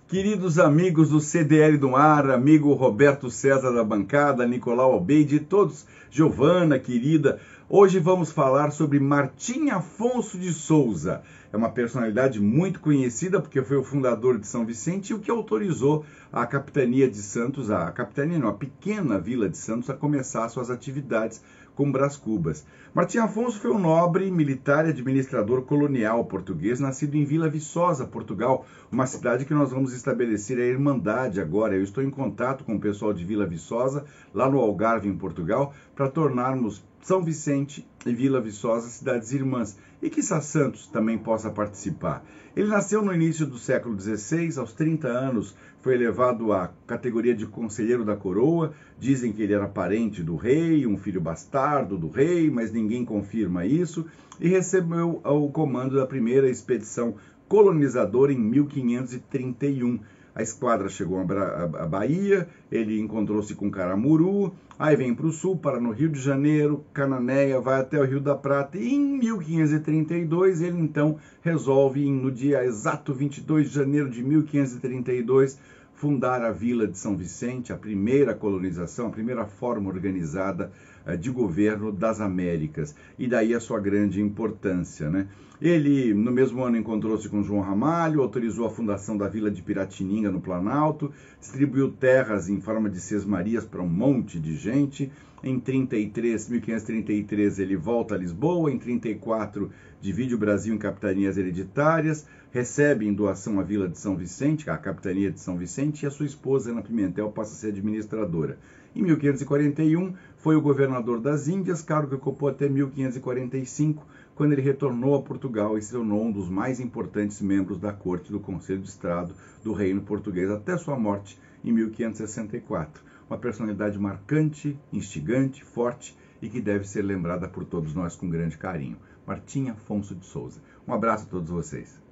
Queridos amigos do CDL do Ar, amigo Roberto César da bancada, Nicolau Albeide todos, Giovana, querida, hoje vamos falar sobre Martim Afonso de Souza. É uma personalidade muito conhecida porque foi o fundador de São Vicente e o que autorizou a capitania de Santos, a capitania não, a pequena vila de Santos a começar suas atividades com Brás Cubas. Martim Afonso foi um nobre, militar e administrador colonial português, nascido em Vila Viçosa, Portugal, uma cidade que nós vamos estabelecer a Irmandade agora. Eu estou em contato com o pessoal de Vila Viçosa, lá no Algarve, em Portugal, para tornarmos São Vicente e Vila Viçosa cidades irmãs e que Santos também possa participar. Ele nasceu no início do século XVI, aos 30 anos foi elevado à categoria de conselheiro da coroa. Dizem que ele era parente do rei, um filho bastardo do rei, mas ninguém confirma isso. E recebeu o comando da primeira expedição colonizadora em 1531. A esquadra chegou à Bahia, ele encontrou-se com Caramuru, aí vem para o sul, para no Rio de Janeiro, Cananéia, vai até o Rio da Prata, e em 1532 ele então resolve, no dia exato 22 de janeiro de 1532, fundar a Vila de São Vicente, a primeira colonização, a primeira forma organizada de governo das Américas, e daí a sua grande importância. Né? Ele, no mesmo ano, encontrou-se com João Ramalho, autorizou a fundação da Vila de Piratininga, no Planalto, distribuiu terras em forma de sesmarias para um monte de gente. Em 33, 1533, ele volta a Lisboa. Em 34, divide o Brasil em capitanias hereditárias, recebe em doação a Vila de São Vicente, a capitania de São Vicente, e a sua esposa, Ana Pimentel, passa a ser administradora. Em 1541, foi o governador das Índias, cargo que ocupou até 1545, quando ele retornou a Portugal e se tornou um dos mais importantes membros da corte do Conselho de Estado do Reino Português, até sua morte em 1564. Uma personalidade marcante, instigante, forte e que deve ser lembrada por todos nós com grande carinho. Martim Afonso de Souza. Um abraço a todos vocês.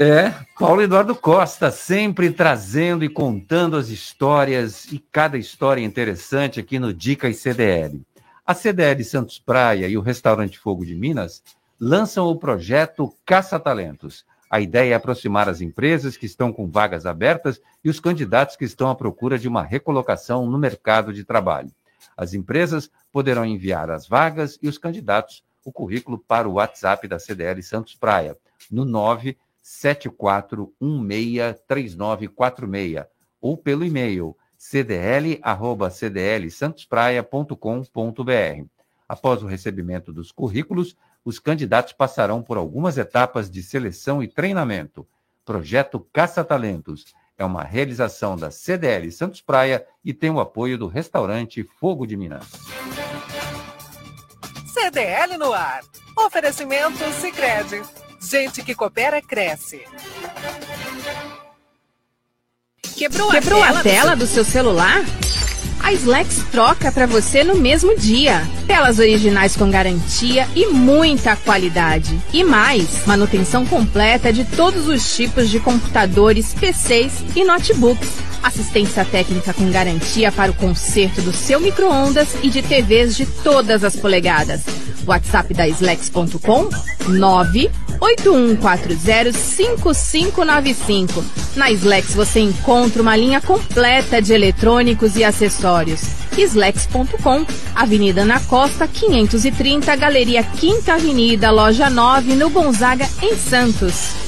É, Paulo Eduardo Costa, sempre trazendo e contando as histórias, e cada história interessante aqui no Dicas CDL. A CDL Santos Praia e o Restaurante Fogo de Minas lançam o projeto Caça Talentos. A ideia é aproximar as empresas que estão com vagas abertas e os candidatos que estão à procura de uma recolocação no mercado de trabalho. As empresas poderão enviar as vagas e os candidatos o currículo para o WhatsApp da CDL Santos Praia, no 9 74163946 ou pelo e-mail cdl@cdlsantospraia.com.br. Após o recebimento dos currículos, os candidatos passarão por algumas etapas de seleção e treinamento. Projeto Caça Talentos é uma realização da CDL Santos Praia e tem o apoio do restaurante Fogo de Minas. CDL no ar. Oferecimento Sicredi. Gente que coopera cresce. Quebrou, Quebrou a, tela, a tela do, seu... do seu celular? A Slex troca para você no mesmo dia. Telas originais com garantia e muita qualidade. E mais, manutenção completa de todos os tipos de computadores, PCs e notebooks. Assistência técnica com garantia para o conserto do seu micro-ondas e de TVs de todas as polegadas. WhatsApp da Slex.com 981405595. Na Slex você encontra uma linha completa de eletrônicos e acessórios. Slex.com, Avenida na Costa 530, Galeria Quinta Avenida, Loja 9, no Gonzaga, em Santos.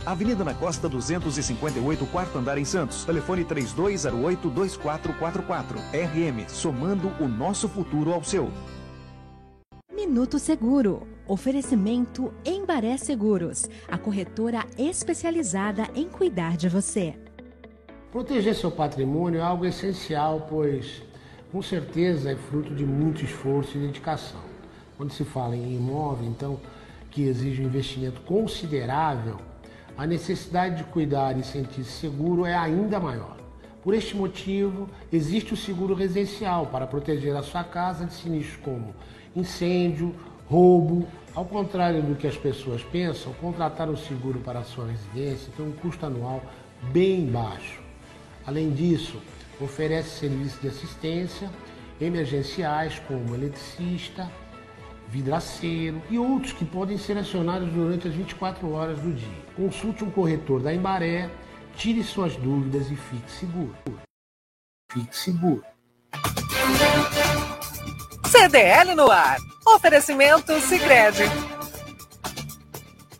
Avenida na Costa 258, quarto andar em Santos. Telefone 3208-2444. RM, somando o nosso futuro ao seu. Minuto Seguro. Oferecimento Embaré Seguros, a corretora especializada em cuidar de você. Proteger seu patrimônio é algo essencial, pois com certeza é fruto de muito esforço e dedicação. Quando se fala em imóvel, então, que exige um investimento considerável, a necessidade de cuidar e sentir-se seguro é ainda maior. Por este motivo, existe o seguro residencial para proteger a sua casa de sinistros como incêndio, roubo. Ao contrário do que as pessoas pensam, contratar o seguro para a sua residência tem um custo anual bem baixo. Além disso, oferece serviços de assistência emergenciais como eletricista, vidraceiro e outros que podem ser acionados durante as 24 horas do dia. Consulte um corretor da Embaré, tire suas dúvidas e fique seguro. Fique seguro. CDL no ar. Oferecimento Sicredi.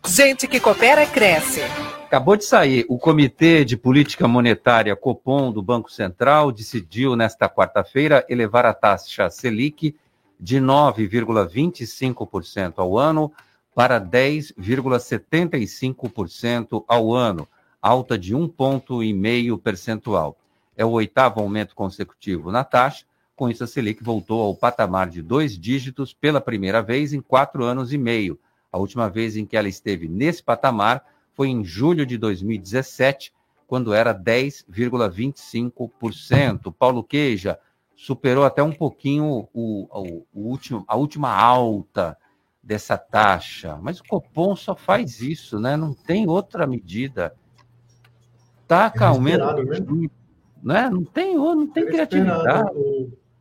Gente que coopera cresce. Acabou de sair. O Comitê de Política Monetária Copom do Banco Central decidiu nesta quarta-feira elevar a taxa Selic de 9,25% ao ano para 10,75% ao ano, alta de um ponto e meio percentual. É o oitavo aumento consecutivo na taxa. Com isso, a Selic voltou ao patamar de dois dígitos pela primeira vez em quatro anos e meio. A última vez em que ela esteve nesse patamar foi em julho de 2017, quando era 10,25%. Paulo Queija, superou até um pouquinho o, o, o, último, a última alta dessa taxa. Mas o Copom só faz isso, né? Não tem outra medida. Taca é aumento. Né? Né? Não tem, não tem criatividade.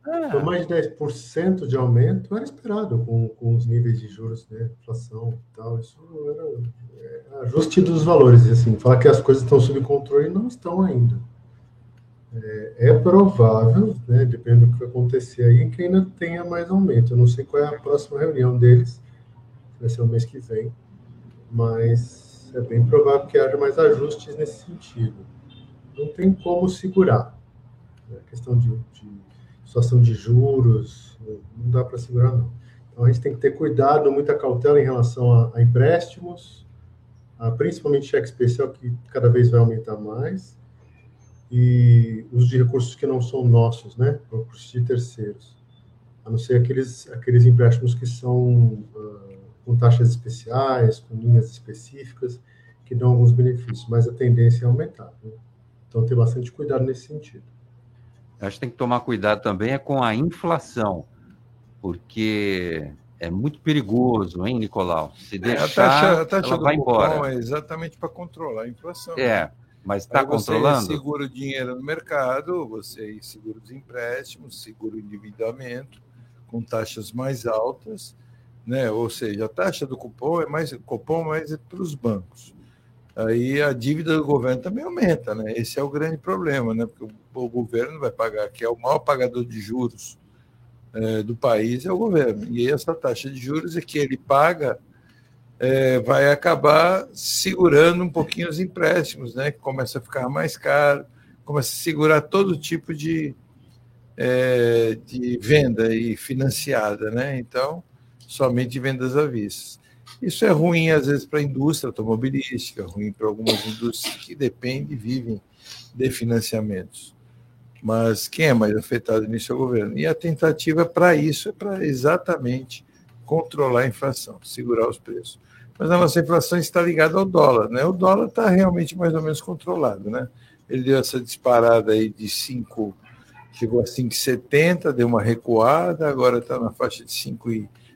É. Com mais de 10% de aumento era esperado com, com os níveis de juros, né? inflação e tal. Isso era é, ajuste dos valores. Assim, falar que as coisas estão sob controle não estão ainda. É, é, provável, né, dependendo do que vai acontecer aí, que ainda tenha mais aumento. Eu não sei qual é a próxima reunião deles, vai ser o mês que vem, mas é bem provável que haja mais ajustes nesse sentido. Não tem como segurar. Né, a questão de, de situação de juros, não dá para segurar, não. Então a gente tem que ter cuidado, muita cautela em relação a, a empréstimos, a, principalmente cheque especial, que cada vez vai aumentar mais e uso de recursos que não são nossos, né? Recursos de terceiros. A não ser aqueles, aqueles empréstimos que são uh, com taxas especiais, com linhas específicas, que dão alguns benefícios, mas a tendência é aumentar. Né? Então, ter bastante cuidado nesse sentido. Acho que tem que tomar cuidado também é com a inflação, porque é muito perigoso, hein, Nicolau? Se deixar, é, a taxa, a taxa ela vai embora. É exatamente para controlar a inflação. É. Mas está controlando? Você segura o dinheiro no mercado, você segura os empréstimos, segura o endividamento com taxas mais altas, né? Ou seja, a taxa do cupom é mais cupom mais é para os bancos. Aí a dívida do governo também aumenta, né? Esse é o grande problema, né? Porque o, o governo vai pagar, que é o maior pagador de juros é, do país, é o governo. E essa taxa de juros é que ele paga é, vai acabar segurando um pouquinho os empréstimos, né? Que começa a ficar mais caro, começa a segurar todo tipo de, é, de venda e financiada, né? Então, somente vendas à vista. Isso é ruim, às vezes, para a indústria automobilística, ruim para algumas indústrias que dependem e vivem de financiamentos. Mas quem é mais afetado nisso é o governo. E a tentativa para isso é para exatamente controlar a inflação, segurar os preços. Mas a nossa inflação está ligada ao dólar, né? O dólar está realmente mais ou menos controlado, né? Ele deu essa disparada aí de 5, chegou a 5,70, deu uma recuada, agora está na faixa de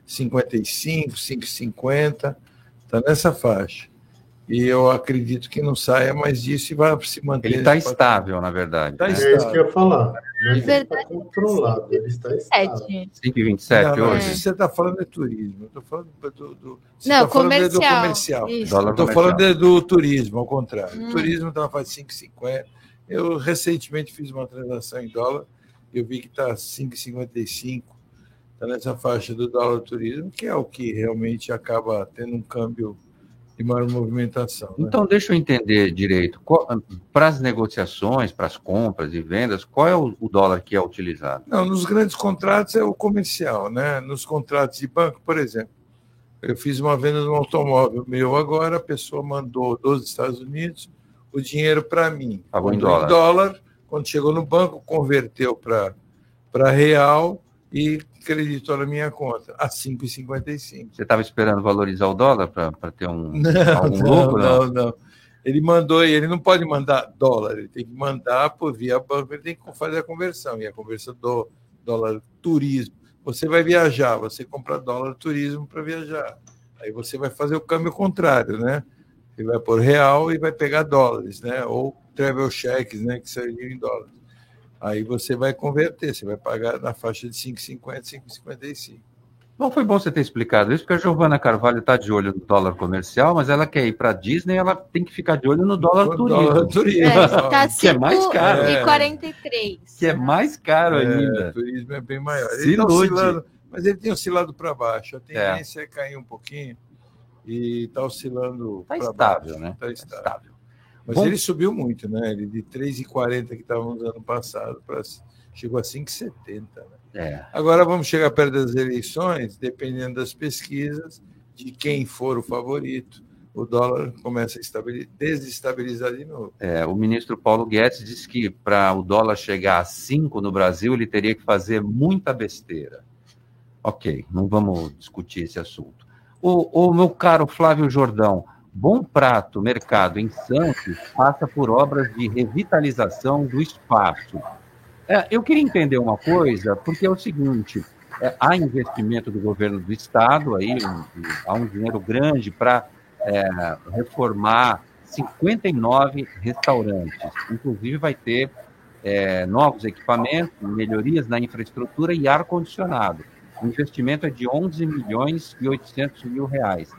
5,55, 5,50, está nessa faixa. E eu acredito que não saia mais disso e vai se manter. Ele está estável, na verdade. Tá né? É isso que eu ia falar. Mas ele está controlado, ele está estável. 5,27 não, hoje. Você está falando de turismo. Estou falando do. do não, tá comercial. do comercial. Estou falando de, do turismo, ao contrário. Hum. O turismo está na faixa de 5,50. Eu recentemente fiz uma transação em dólar, eu vi que está 5,55. Está nessa faixa do dólar turismo, que é o que realmente acaba tendo um câmbio de maior movimentação. Né? Então, deixa eu entender direito. Para as negociações, para as compras e vendas, qual é o, o, dólar que é utilizado? Não, nos grandes contratos é o comercial, né? Nos contratos de banco, por exemplo, eu fiz uma venda de um automóvel meu agora, a pessoa mandou dos Estados Unidos o dinheiro para mim. Pagou em dólar. em dólar. Quando chegou no banco, converteu para real e creditou na minha conta a 5,55. Você estava esperando valorizar o dólar para ter um não, algum não, lucro? Não, não, não. Ele mandou, ele não pode mandar dólar, ele tem que mandar por via banco, ele tem que fazer a conversão, e a conversão do dólar turismo. Você vai viajar, você compra dólar turismo para viajar. Aí você vai fazer o câmbio contrário, né? Ele vai por real e vai pegar dólares, né? Ou travel checks, né? Que sairiam em dólares. Aí você vai converter, você vai pagar na faixa de 5,50, 5,55. Bom, foi bom você ter explicado isso, porque a Giovana Carvalho está de olho no dólar comercial, mas ela quer ir para a Disney, ela tem que ficar de olho no dólar no turismo. Dólar turismo. É, tá que é mais caro. E 43. Que é mais caro é, ainda. O turismo é bem maior. Ele tá oscilando, mas ele tem oscilado para baixo. A tendência é. é cair um pouquinho e está oscilando Está estável, baixo. né? Está estável. Mas Bom, ele subiu muito, né? Ele de 3,40 que estávamos no ano passado para chegou a 5,70. Né? É. Agora vamos chegar perto das eleições, dependendo das pesquisas, de quem for o favorito, o dólar começa a desestabilizar de novo. É, o ministro Paulo Guedes disse que para o dólar chegar a 5 no Brasil, ele teria que fazer muita besteira. Ok, não vamos discutir esse assunto. O, o meu caro Flávio Jordão, Bom Prato Mercado em Santos passa por obras de revitalização do espaço. É, eu queria entender uma coisa, porque é o seguinte: é, há investimento do governo do estado, aí um, há um dinheiro grande para é, reformar 59 restaurantes. Inclusive, vai ter é, novos equipamentos, melhorias na infraestrutura e ar-condicionado. O investimento é de 11 milhões e 800 mil reais.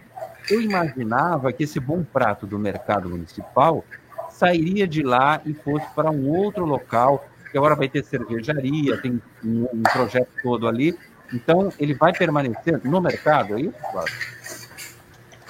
Eu imaginava que esse bom prato do mercado municipal sairia de lá e fosse para um outro local, que agora vai ter cervejaria, tem um, um projeto todo ali. Então, ele vai permanecer no mercado, é isso?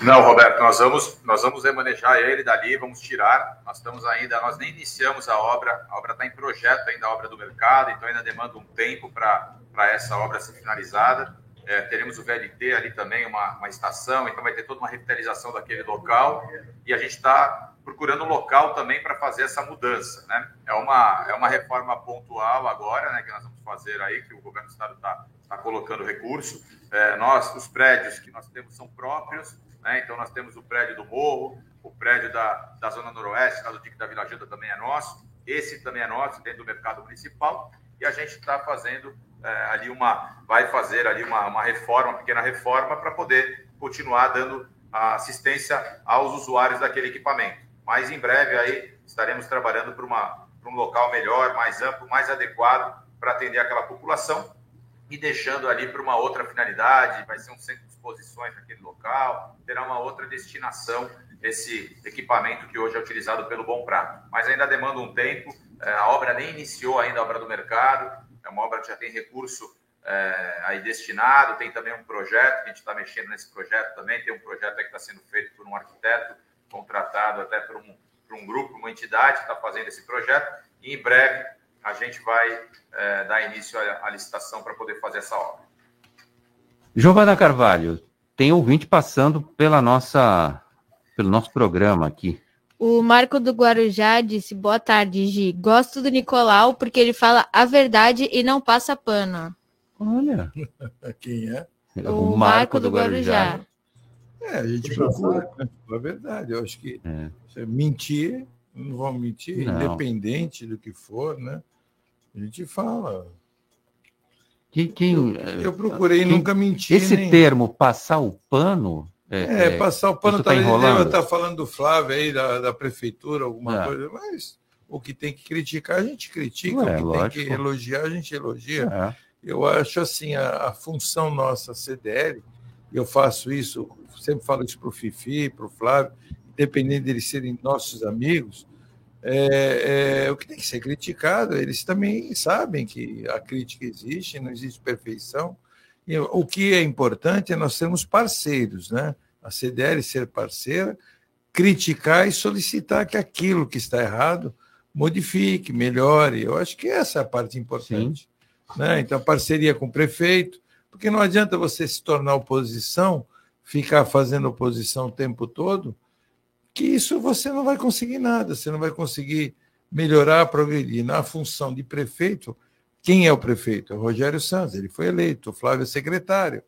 Não, Roberto, nós vamos, nós vamos remanejar ele dali, vamos tirar. Nós estamos ainda, nós nem iniciamos a obra, a obra está em projeto ainda, a obra do mercado, então ainda demanda um tempo para essa obra ser finalizada. É, teremos o VLT ali também, uma, uma estação, então vai ter toda uma revitalização daquele local. E a gente está procurando um local também para fazer essa mudança. Né? É, uma, é uma reforma pontual agora, né, que nós vamos fazer aí, que o governo do estado está tá colocando recurso. É, nós, os prédios que nós temos são próprios, né? então nós temos o prédio do Morro, o prédio da, da Zona Noroeste, lá do Dique da Vila Gilda também é nosso, esse também é nosso, dentro do mercado municipal, e a gente está fazendo é, ali uma, vai fazer ali uma, uma reforma, uma pequena reforma para poder continuar dando assistência aos usuários daquele equipamento. Mas em breve aí estaremos trabalhando para um local melhor, mais amplo, mais adequado para atender aquela população e deixando ali para uma outra finalidade, vai ser um centro de exposições naquele local, terá uma outra destinação esse equipamento que hoje é utilizado pelo Bom Prato. Mas ainda demanda um tempo, é, a obra nem iniciou ainda a obra do mercado, é uma obra que já tem recurso é, aí destinado, tem também um projeto, que a gente está mexendo nesse projeto também, tem um projeto que está sendo feito por um arquiteto, contratado até por um, por um grupo, uma entidade que está fazendo esse projeto, e em breve a gente vai é, dar início à, à licitação para poder fazer essa obra. Giovana Carvalho, tem ouvinte passando pela nossa, pelo nosso programa aqui. O Marco do Guarujá disse: Boa tarde, Gi. Gosto do Nicolau porque ele fala a verdade e não passa pano. Olha. Quem é? O, o Marco, do, do Guarujá. Guarujá. É, a gente procura? É verdade. Eu acho que é. mentir, não vão mentir, não. independente do que for, né? A gente fala. Quem, quem, eu, eu procurei quem, nunca mentir. Esse nem... termo, passar o pano. É, é, é passar o pano, tá talvez estar falando do Flávio aí, da, da prefeitura, alguma é. coisa, mas o que tem que criticar, a gente critica, o que lógico. tem que elogiar, a gente elogia. É. Eu acho assim, a, a função nossa, CDL, eu faço isso, sempre falo isso para o Fifi, para o Flávio, independente deles serem nossos amigos, é, é, o que tem que ser criticado, eles também sabem que a crítica existe, não existe perfeição. E o que é importante é nós sermos parceiros, né? A CDL ser parceira, criticar e solicitar que aquilo que está errado modifique, melhore. Eu acho que essa é a parte importante. Né? Então, parceria com o prefeito, porque não adianta você se tornar oposição, ficar fazendo oposição o tempo todo, que isso você não vai conseguir nada, você não vai conseguir melhorar, progredir. Na função de prefeito, quem é o prefeito? É o Rogério Santos, ele foi eleito, o Flávio é secretário.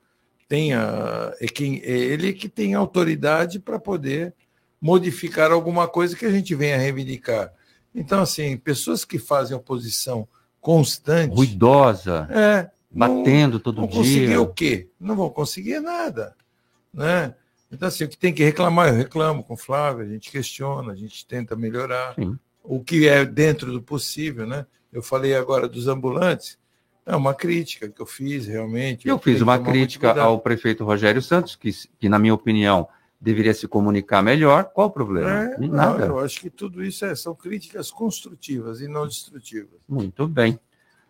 Tem a, é, quem, é ele que tem autoridade para poder modificar alguma coisa que a gente venha reivindicar. Então, assim, pessoas que fazem oposição constante. Ruidosa. É. Batendo não, todo vão dia. conseguir o quê? Não vão conseguir nada. Né? Então, assim, o que tem que reclamar, eu reclamo com o Flávio, a gente questiona, a gente tenta melhorar. Sim. O que é dentro do possível, né? Eu falei agora dos ambulantes, é uma crítica que eu fiz realmente. Eu, eu fiz uma crítica ao prefeito Rogério Santos, que, que, na minha opinião, deveria se comunicar melhor. Qual o problema? É, Nada. Não, eu acho que tudo isso é, são críticas construtivas e não destrutivas. Muito bem.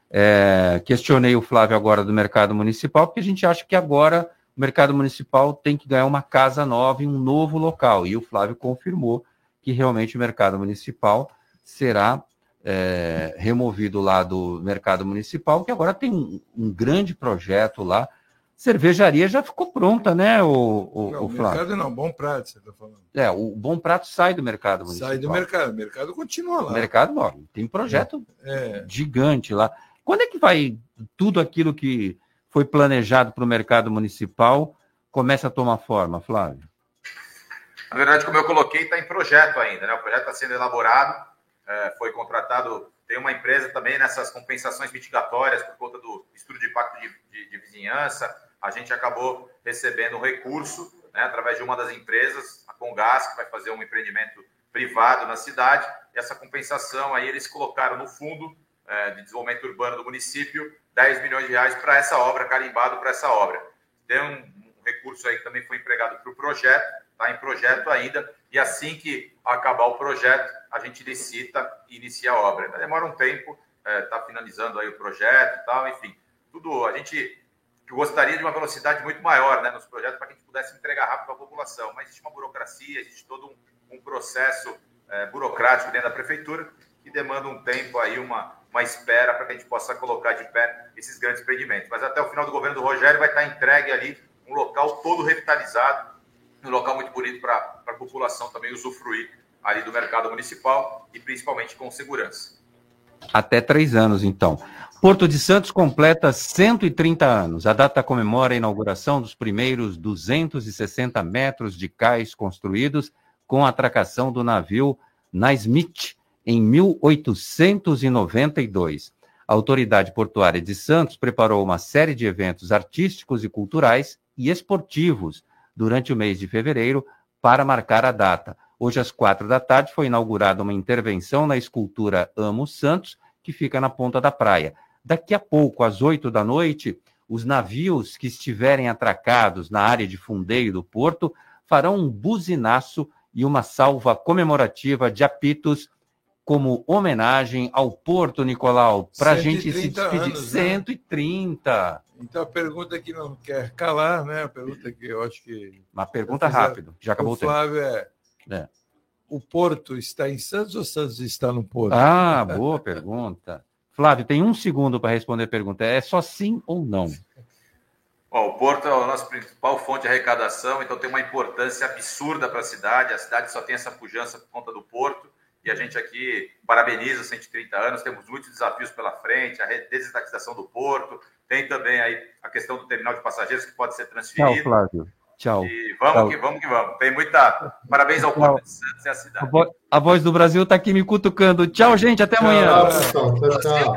É, questionei o Flávio agora do mercado municipal, porque a gente acha que agora o mercado municipal tem que ganhar uma casa nova em um novo local. E o Flávio confirmou que realmente o mercado municipal será é, removido lá do mercado municipal, que agora tem um, um grande projeto lá cervejaria já ficou pronta, né, o, o, não, o Flávio? mercado não, Bom Prato, você está falando. É, o Bom Prato sai do mercado municipal. Sai do mercado, o mercado continua lá. O mercado, não, tem projeto é. gigante lá. Quando é que vai tudo aquilo que foi planejado para o mercado municipal começa a tomar forma, Flávio? Na verdade, como eu coloquei, está em projeto ainda, né? O projeto está sendo elaborado, é, foi contratado tem uma empresa também nessas compensações mitigatórias por conta do estudo de impacto de, de, de vizinhança a gente acabou recebendo um recurso né, através de uma das empresas, a Congás, que vai fazer um empreendimento privado na cidade. E essa compensação aí eles colocaram no fundo é, de desenvolvimento urbano do município 10 milhões de reais para essa obra, carimbado para essa obra. Tem um, um, recurso aí que também foi empregado para o projeto, está em projeto ainda, e assim que acabar o projeto, a gente licita e inicia a obra. Demora um tempo, está é, tá finalizando aí o projeto e tal, enfim. Tudo, a gente gostaria de uma velocidade muito maior né, nos projetos para que a gente pudesse entregar rápido a população. Mas existe uma burocracia, existe todo um, um processo é, burocrático dentro da prefeitura que demanda um tempo aí, uma, uma espera para que a gente possa colocar de pé esses grandes empreendimentos. Mas até o final do governo do Rogério vai estar entregue ali um local todo revitalizado, um local muito bonito para a população também usufruir ali do mercado municipal e principalmente com segurança. Até três anos, então. Porto de Santos completa 130 anos. A data comemora a inauguração dos primeiros 260 metros de cais construídos com a atracação do navio Naismith em 1892. A autoridade portuária de Santos preparou uma série de eventos artísticos e culturais e esportivos durante o mês de fevereiro para marcar a data. Hoje, às quatro da tarde, foi inaugurada uma intervenção na escultura Amo Santos, que fica na ponta da praia. Daqui a pouco, às oito da noite, os navios que estiverem atracados na área de fundeio do porto farão um buzinaço e uma salva comemorativa de apitos como homenagem ao Porto Nicolau, para a gente se despedir. Anos, 130. Né? Então a pergunta que não quer calar, né? A pergunta que eu acho que. Uma pergunta rápida, já acabou o, tempo. Flávio é, é. O Porto está em Santos ou Santos está no Porto? Ah, boa pergunta. Flávio, tem um segundo para responder a pergunta. É só sim ou não? Bom, o Porto é a nossa principal fonte de arrecadação, então tem uma importância absurda para a cidade. A cidade só tem essa pujança por conta do Porto. E a gente aqui parabeniza os 130 anos, temos muitos desafios pela frente, a desestatização do porto, tem também aí a questão do terminal de passageiros que pode ser transferido. Tchau, Flávio. Tchau. E vamos Tchau. que vamos que vamos. Tem muita. Parabéns ao Porto de Santos e à cidade. A, vo- a voz do Brasil está aqui me cutucando. Tchau, gente. Até amanhã. Tchau, pessoal. Tchau, tchau.